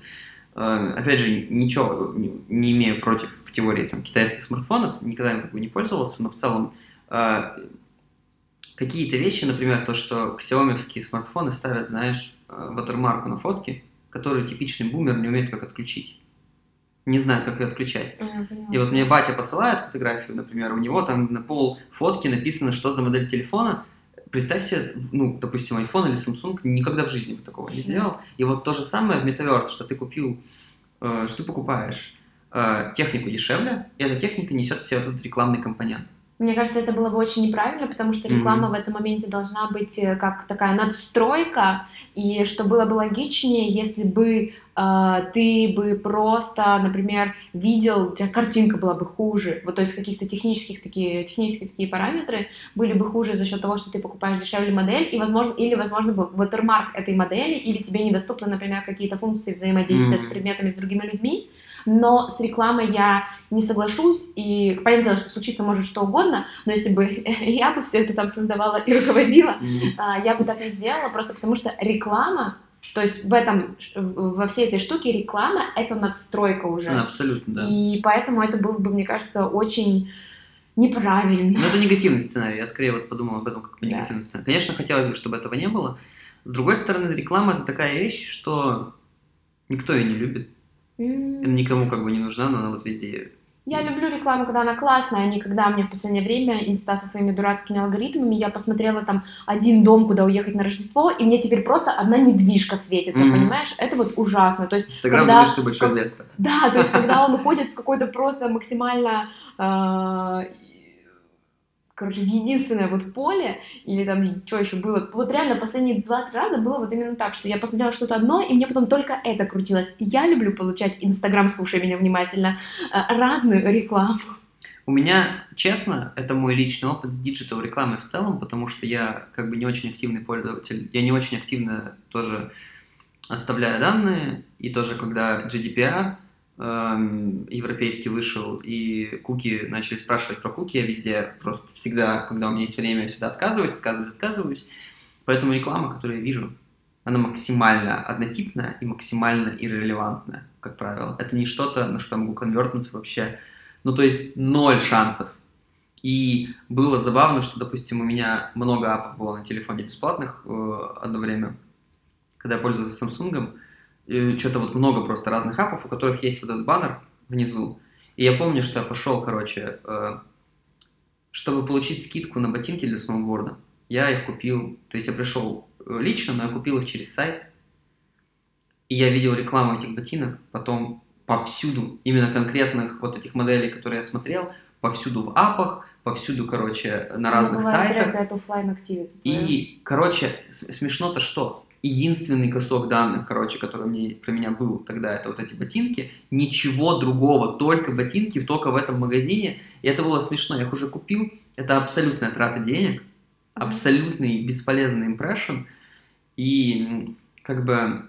A: э, опять же, ничего не, не имею против в теории там китайских смартфонов, никогда им как бы не пользовался, но в целом э, какие-то вещи, например, то, что xiaomi смартфоны ставят, знаешь, э, ватермарку на фотке, которую типичный бумер не умеет как отключить. Не знает, как ее отключать.
B: Mm-hmm.
A: И вот мне батя посылает фотографию, например, у него там на пол фотки написано, что за модель телефона. Представь себе, ну, допустим, iPhone или Samsung никогда в жизни бы такого не сделал. И вот то же самое в Metaverse, что ты купил, э, что ты покупаешь э, технику дешевле, и эта техника несет в себе вот этот рекламный компонент.
B: Мне кажется, это было бы очень неправильно, потому что реклама mm-hmm. в этом моменте должна быть э, как такая надстройка, и что было бы логичнее, если бы э, ты бы просто, например, видел, у тебя картинка была бы хуже, вот то есть каких-то технических такие технические такие параметры были бы хуже за счет того, что ты покупаешь дешевле модель, и возможно или возможно бы watermark этой модели, или тебе недоступны, например, какие-то функции взаимодействия mm-hmm. с предметами с другими людьми, но с рекламой я не соглашусь, и понятное дело, что случиться может что угодно, но если бы [LAUGHS] я бы все это там создавала и руководила, mm-hmm. я бы так и сделала, просто потому что реклама, то есть в этом, во всей этой штуке реклама — это надстройка уже.
A: Абсолютно, да.
B: И поэтому это было бы, мне кажется, очень неправильно.
A: Ну, это негативный сценарий. Я скорее вот подумал об этом как негативный да. сценарий. Конечно, хотелось бы, чтобы этого не было. С другой стороны, реклама — это такая вещь, что никто ее не любит. Mm. Никому как бы не нужна, но она вот везде
B: я люблю рекламу, когда она классная, а не когда мне в последнее время инста со своими дурацкими алгоритмами. Я посмотрела там один дом, куда уехать на Рождество, и мне теперь просто одна недвижка светится, mm-hmm. понимаешь? Это вот ужасно. То есть,
A: Инстаграм когда... думает, что большое место.
B: Да, то есть [LAUGHS] когда он уходит в какой-то просто максимально а, короче, в единственное вот поле, или там что еще было, вот реально последние два-три раза было вот именно так, что я посмотрела что-то одно, и мне потом только это крутилось. Я люблю получать Инстаграм, слушай меня внимательно, э, разную рекламу.
A: У меня, честно, это мой личный опыт с digital рекламой в целом, потому что я как бы не очень активный пользователь, я не очень активно тоже оставляю данные, и тоже когда GDPR, европейский вышел, и куки начали спрашивать про куки, я везде просто всегда, когда у меня есть время, я всегда отказываюсь, отказываюсь, отказываюсь. Поэтому реклама, которую я вижу, она максимально однотипная и максимально иррелевантная, как правило. Это не что-то, на что я могу конвертнуться вообще. Ну, то есть ноль шансов. И было забавно, что, допустим, у меня много апов было на телефоне бесплатных э, одно время, когда я пользовался Samsung, что-то вот много просто разных апов, у которых есть вот этот баннер внизу. И я помню, что я пошел, короче, э, чтобы получить скидку на ботинки для сноуборда, я их купил, то есть я пришел э, лично, но я купил их через сайт, и я видел рекламу этих ботинок, потом повсюду, именно конкретных вот этих моделей, которые я смотрел, повсюду в апах, повсюду, короче, на разных ну, сайтах. И, короче, смешно-то что? Единственный кусок данных, короче, который мне, про меня был тогда, это вот эти ботинки. Ничего другого, только ботинки, только в этом магазине. И это было смешно. Я их уже купил. Это абсолютная трата денег, абсолютный бесполезный импрессион. И как бы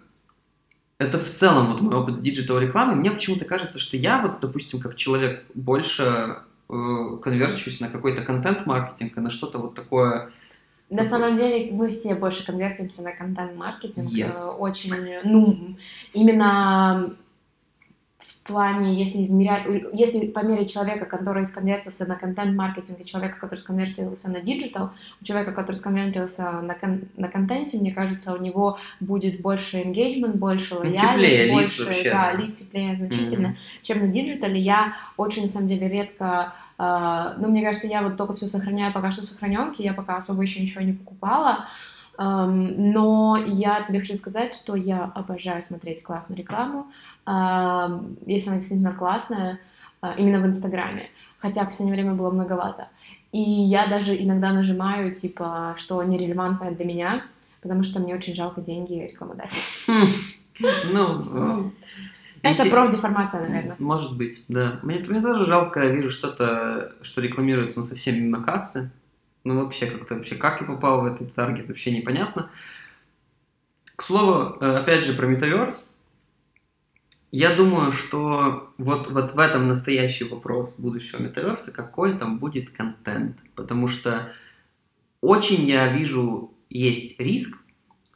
A: это в целом вот мой опыт с digital рекламой. Мне почему-то кажется, что я вот, допустим, как человек больше э, конверчусь на какой-то контент-маркетинг, на что-то вот такое
B: на самом деле мы все больше конвертимся на контент-маркетинг. Yes. Э, очень, ну, именно в плане, если измерять, если померить человека, который сконвертился на контент-маркетинг, и человека, который сконвертился на digital, у человека, который сконвертился на, кон на контенте, мне кажется, у него будет больше engagement, больше ну, лояльность, больше, вообще, да, лид теплее значительно, mm-hmm. чем на диджитале. Я очень, на самом деле, редко ну, мне кажется, я вот только все сохраняю пока что в сохраненке, я пока особо еще ничего не покупала. Но я тебе хочу сказать, что я обожаю смотреть классную рекламу, если она действительно классная, э, именно в Инстаграме. Хотя в последнее время было многовато. И я даже иногда нажимаю, типа, что нерелевантное для меня, потому что мне очень жалко деньги рекламодателя. Хм.
A: Ну,
B: это те... профдеформация, наверное.
A: Может быть, да. Мне, мне тоже жалко, я вижу что-то, что рекламируется, ну, совсем мимо кассы. Ну, вообще, как-то вообще, как я попал в этот таргет, вообще непонятно. К слову, э, опять же, про Metaverse. Я думаю, что вот, вот в этом настоящий вопрос будущего Metaverse, какой там будет контент. Потому что очень я вижу, есть риск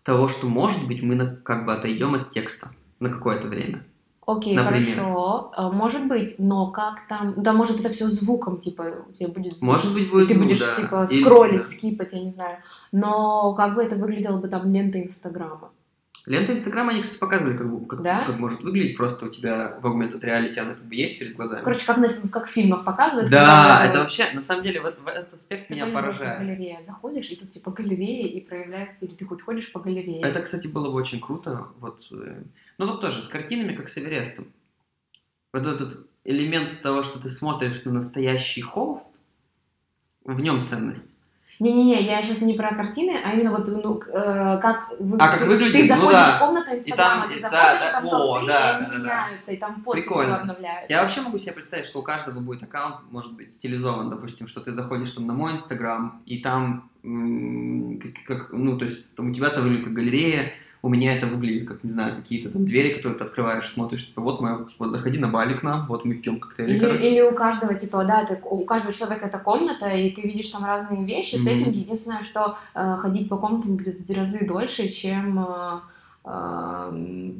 A: того, что, может быть, мы как бы отойдем от текста на какое-то время.
B: Окей, Например. хорошо, э, может быть, но как там, да, может это все звуком, типа, у тебя будет
A: звук, может быть, будет
B: и ты
A: звук,
B: будешь,
A: да.
B: типа, скроллить, Или, скипать, я не знаю, но как бы это выглядело бы там лента Инстаграма.
A: Лента Инстаграма, они, кстати, показывали, как, как, да? как может выглядеть, просто у тебя в Augmented Reality она как бы есть перед глазами.
B: Короче, как, на, как в фильмах показывают.
A: Да, это вообще, на самом деле, в, в этот аспект меня поражает.
B: галерея. Заходишь, и тут типа галерея, и проявляется, или ты хоть ходишь по галерее.
A: Это, кстати, было бы очень круто. Вот, э, ну вот тоже, с картинами, как с Эверестом вот этот элемент того, что ты смотришь на настоящий холст, в нем ценность.
B: Не-не-не, я сейчас не про картины, а именно вот, ну, э, как,
A: вы, а, как выглядит,
B: ты заходишь
A: ну, да.
B: в комнату Инстаграма, ты заходишь, да, и там
A: о, да,
B: они да, меняются, да. и там фотки
A: Прикольно.
B: обновляются.
A: Я вообще могу себе представить, что у каждого будет аккаунт, может быть, стилизован, допустим, что ты заходишь там на мой Инстаграм, и там, как, как, ну, то есть там у тебя-то выглядит как галерея, у меня это выглядит как, не знаю, какие-то там двери, которые ты открываешь, смотришь, типа, вот мы, вот заходи на Бали к нам, вот мы пьем коктейли.
B: Или, или у каждого, типа, да, ты, у каждого человека это комната, и ты видишь там разные вещи, mm-hmm. с этим единственное, что э, ходить по комнатам будет в разы дольше, чем... Э, э,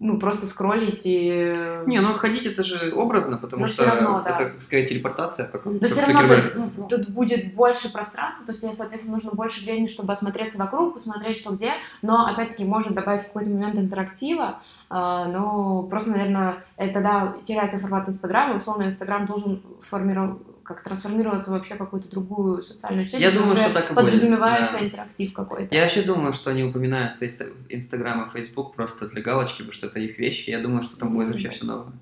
B: ну, просто скроллить и...
A: Не, ну ходить это же образно, потому Но что равно, да. это, как сказать, телепортация. Как,
B: Но все равно, то есть, ну, тут будет больше пространства, то есть соответственно, нужно больше времени, чтобы осмотреться вокруг, посмотреть, что где, но, опять-таки, может добавить какой-то момент интерактива, а, но просто, наверное, это тогда теряется формат Инстаграма, условно, Инстаграм должен формировать как трансформироваться вообще в какую-то другую социальную сеть.
A: Я думаю, что так и
B: подразумевается
A: будет.
B: Да. интерактив какой-то.
A: Я вообще думаю, что они упоминают Инстаграм и Фейсбук просто для галочки, потому что это их вещи. Я думаю, что там будет вообще все новое.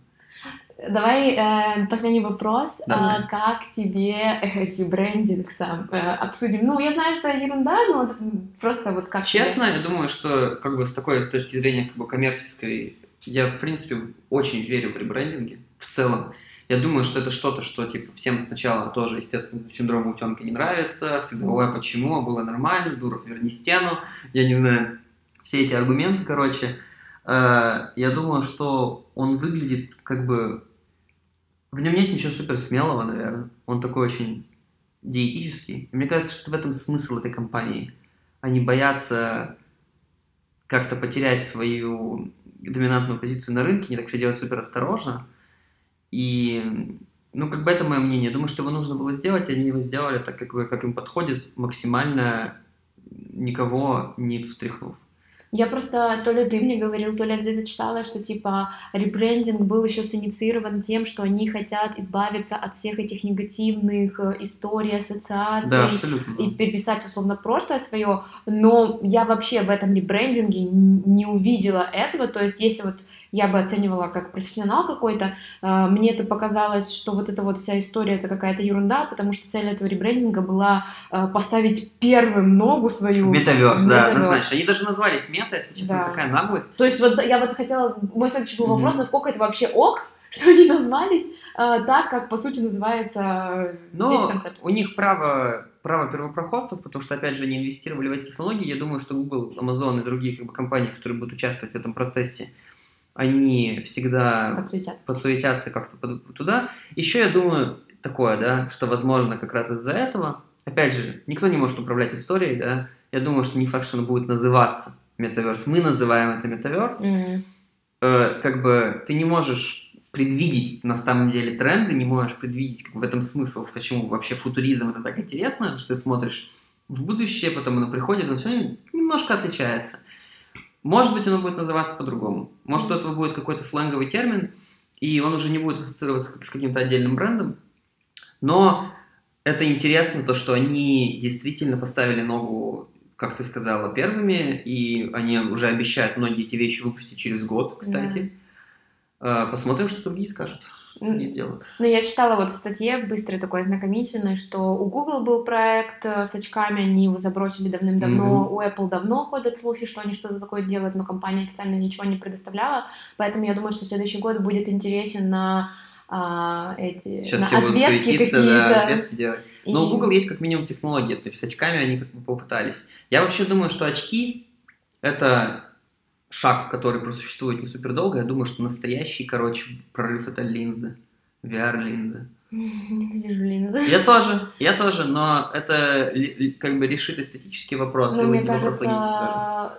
B: Давай э, последний вопрос. А, как тебе ребрендинг сам? Э, обсудим. Ну, я знаю, что ерунда, но просто вот как
A: Честно,
B: тебе?
A: я думаю, что как бы с такой, с точки зрения как бы коммерческой, я, в принципе, очень верю в ребрендинге в целом. Я думаю, что это что-то, что типа всем сначала тоже, естественно, за синдром утенка не нравится, всегда, ой, а почему, было нормально, Дуров, верни стену, я не знаю, все эти аргументы, короче. Э, я думаю, что он выглядит как бы... В нем нет ничего супер смелого, наверное. Он такой очень диетический. И мне кажется, что в этом смысл этой компании. Они боятся как-то потерять свою доминантную позицию на рынке, не так все делать супер осторожно. И, ну, как бы это мое мнение. Думаю, что его нужно было сделать, и они его сделали так, как, бы, как им подходит, максимально никого не встряхнув.
B: Я просто, то ли ты мне говорил, то ли я где-то читала, что типа ребрендинг был еще синициирован тем, что они хотят избавиться от всех этих негативных э, историй, ассоциаций
A: да, абсолютно,
B: и переписать условно прошлое свое. Но я вообще в этом ребрендинге не увидела этого. То есть, если вот я бы оценивала как профессионал какой-то. А, мне это показалось, что вот эта вот вся история это какая-то ерунда, потому что цель этого ребрендинга была а, поставить первым ногу свою.
A: Метаверс, да, однозначно. Они даже назвались мета, если честно, да. такая наглость.
B: То есть вот я вот хотела, мой следующий был вопрос, mm-hmm. насколько это вообще ок, [LAUGHS] что они назвались э, так, как по сути называется
A: Но весь концепт. у них право право первопроходцев, потому что, опять же, они инвестировали в эти технологии. Я думаю, что Google, Amazon и другие как бы, компании, которые будут участвовать в этом процессе, они всегда подсуетятся, подсуетятся как-то туда. Еще я думаю такое, да, что возможно как раз из-за этого, опять же, никто не может управлять историей, да, я думаю, что не факт, что оно будет называться метаверс. Мы называем это метаверс. Mm-hmm. Э, как бы ты не можешь предвидеть на самом деле тренды, не можешь предвидеть как в этом смысл, почему вообще футуризм это так интересно, что ты смотришь в будущее, потом оно приходит, оно все немножко отличается. Может быть, оно будет называться по-другому. Может, у этого будет какой-то сленговый термин, и он уже не будет ассоциироваться с каким-то отдельным брендом. Но это интересно, то, что они действительно поставили ногу, как ты сказала, первыми, и они уже обещают многие эти вещи выпустить через год, кстати. Да. Посмотрим, что другие скажут не сделают.
B: Ну, я читала вот в статье быстрой такой ознакомительной, что у Google был проект э, с очками, они его забросили давным-давно, mm-hmm. у Apple давно ходят слухи, что они что-то такое делают, но компания официально ничего не предоставляла, поэтому я думаю, что следующий год будет интересен на а, эти
A: Сейчас
B: на
A: ответки какие-то. Да, ответки делать. И... Но у Google есть как минимум технология, то есть с очками они как бы попытались. Я вообще думаю, что очки это шаг, который просуществует не супер долго, я думаю, что настоящий, короче, прорыв это линзы, VR-линзы.
B: Ненавижу линзы.
A: Я тоже, я тоже, но это как бы решит эстетический вопрос.
B: Но мне кажется,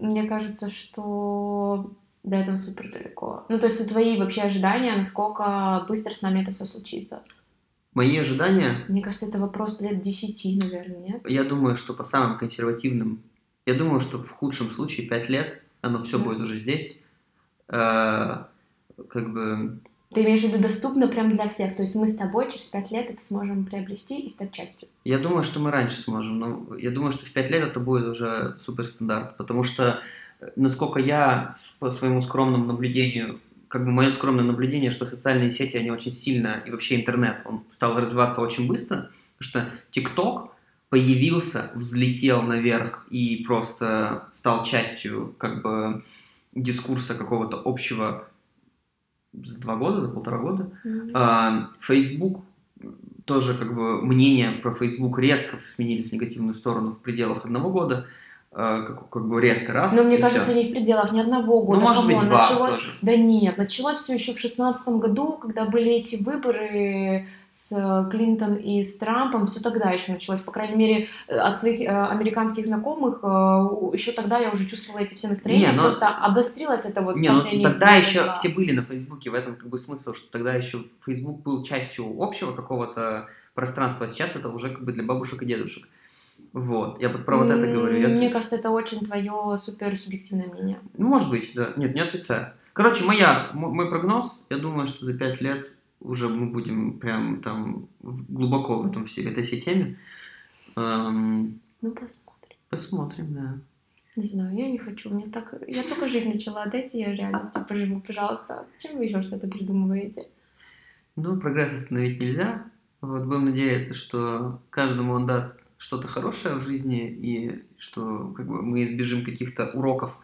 B: мне кажется, что до этого супер далеко. Ну, то есть, твои вообще ожидания, насколько быстро с нами это все случится?
A: Мои ожидания?
B: Мне кажется, это вопрос лет десяти, наверное, нет?
A: Я думаю, что по самым консервативным, я думаю, что в худшем случае пять лет, оно все будет уже здесь. Э, как бы...
B: Ты имеешь в виду доступно прям для всех? То есть мы с тобой через пять лет это сможем приобрести и стать частью?
A: Я думаю, что мы раньше сможем, но я думаю, что в пять лет это будет уже супер стандарт, потому что, э, насколько я по своему скромному наблюдению, как бы мое скромное наблюдение, что социальные сети, они очень сильно, и вообще интернет, он стал развиваться очень быстро, потому что ТикТок, появился, взлетел наверх и просто стал частью как бы дискурса какого-то общего за два года, за полтора года. Mm-hmm. А, Facebook тоже как бы мнение про Facebook резко сменились в негативную сторону в пределах одного года. э, как, как бы резко раз.
B: Но мне кажется,
A: всё.
B: не в пределах ни одного года.
A: ну, может быть, два
B: началось-
A: тоже.
B: Да нет, началось все еще в шестнадцатом году, когда были эти выборы с э, Клинтон и с Трампом, все тогда еще началось, по крайней мере, э, от своих э, американских знакомых, еще тогда я уже чувствовала эти все настроения,
A: Не, но-
B: просто обострилось это вот
A: Не, ну
B: последние
A: тогда
B: года
A: еще
B: два.
A: все были на Фейсбуке, в этом как бы смысл, что тогда еще Фейсбук был частью общего какого-то пространства, а сейчас это уже как бы для бабушек и дедушек. Вот, я про вот это говорю. Я-
B: Мне кажется, это очень твое супер субъективное мнение.
A: Ну, может быть, да. Нет, не отрицаю. Короче, моя, мой прогноз, я думаю, что за пять лет уже мы будем прям там глубоко в этом всей, этой всей теме. Эм,
B: Ну, посмотрим.
A: посмотрим, да.
B: Не знаю, я не хочу. Мне так... Я только жить начала. Дайте я реальности поживу, пожалуйста. Зачем вы еще что-то придумываете?
A: Ну, прогресс остановить нельзя. Вот будем надеяться, что каждому он даст что-то хорошее в жизни и что как бы, мы избежим каких-то уроков,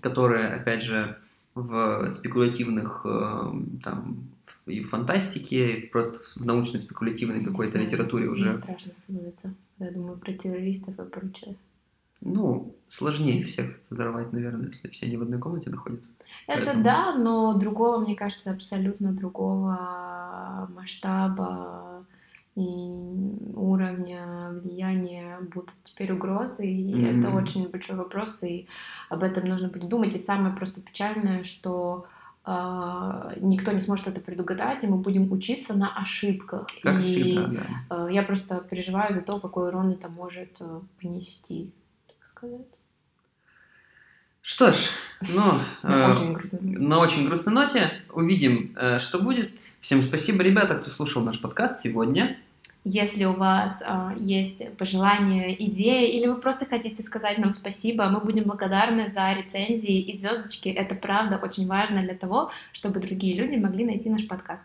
A: которые, опять же, в спекулятивных э, там и в фантастике, и просто в научно-спекулятивной какой-то литературе уже,
B: страшно становится, я думаю про террористов и прочее.
A: ну, сложнее всех взорвать, наверное, если все они в одной комнате находятся.
B: Это
A: Поэтому-
B: да, но другого, мне кажется, абсолютно другого масштаба и уровня влияния будут теперь угрозы, и
A: Мгм.
B: это очень большой вопрос, и об этом нужно будет думать. И самое просто печальное, что никто не сможет это предугадать, и мы будем учиться на ошибках.
A: Как
B: и
A: всегда, да.
B: э, я просто переживаю за то, какой урон это может э, принести, так сказать.
A: Что ж, ну, [LAUGHS]
B: На
A: э,
B: очень грустной ноте.
A: на очень грустной ноте увидим, э, что будет. Всем спасибо, ребята, кто слушал наш подкаст сегодня.
B: Если у вас а, есть пожелания, идеи, или вы просто хотите сказать нам спасибо, мы будем благодарны за рецензии и звездочки. Это правда очень важно для того, чтобы другие люди могли найти наш подкаст.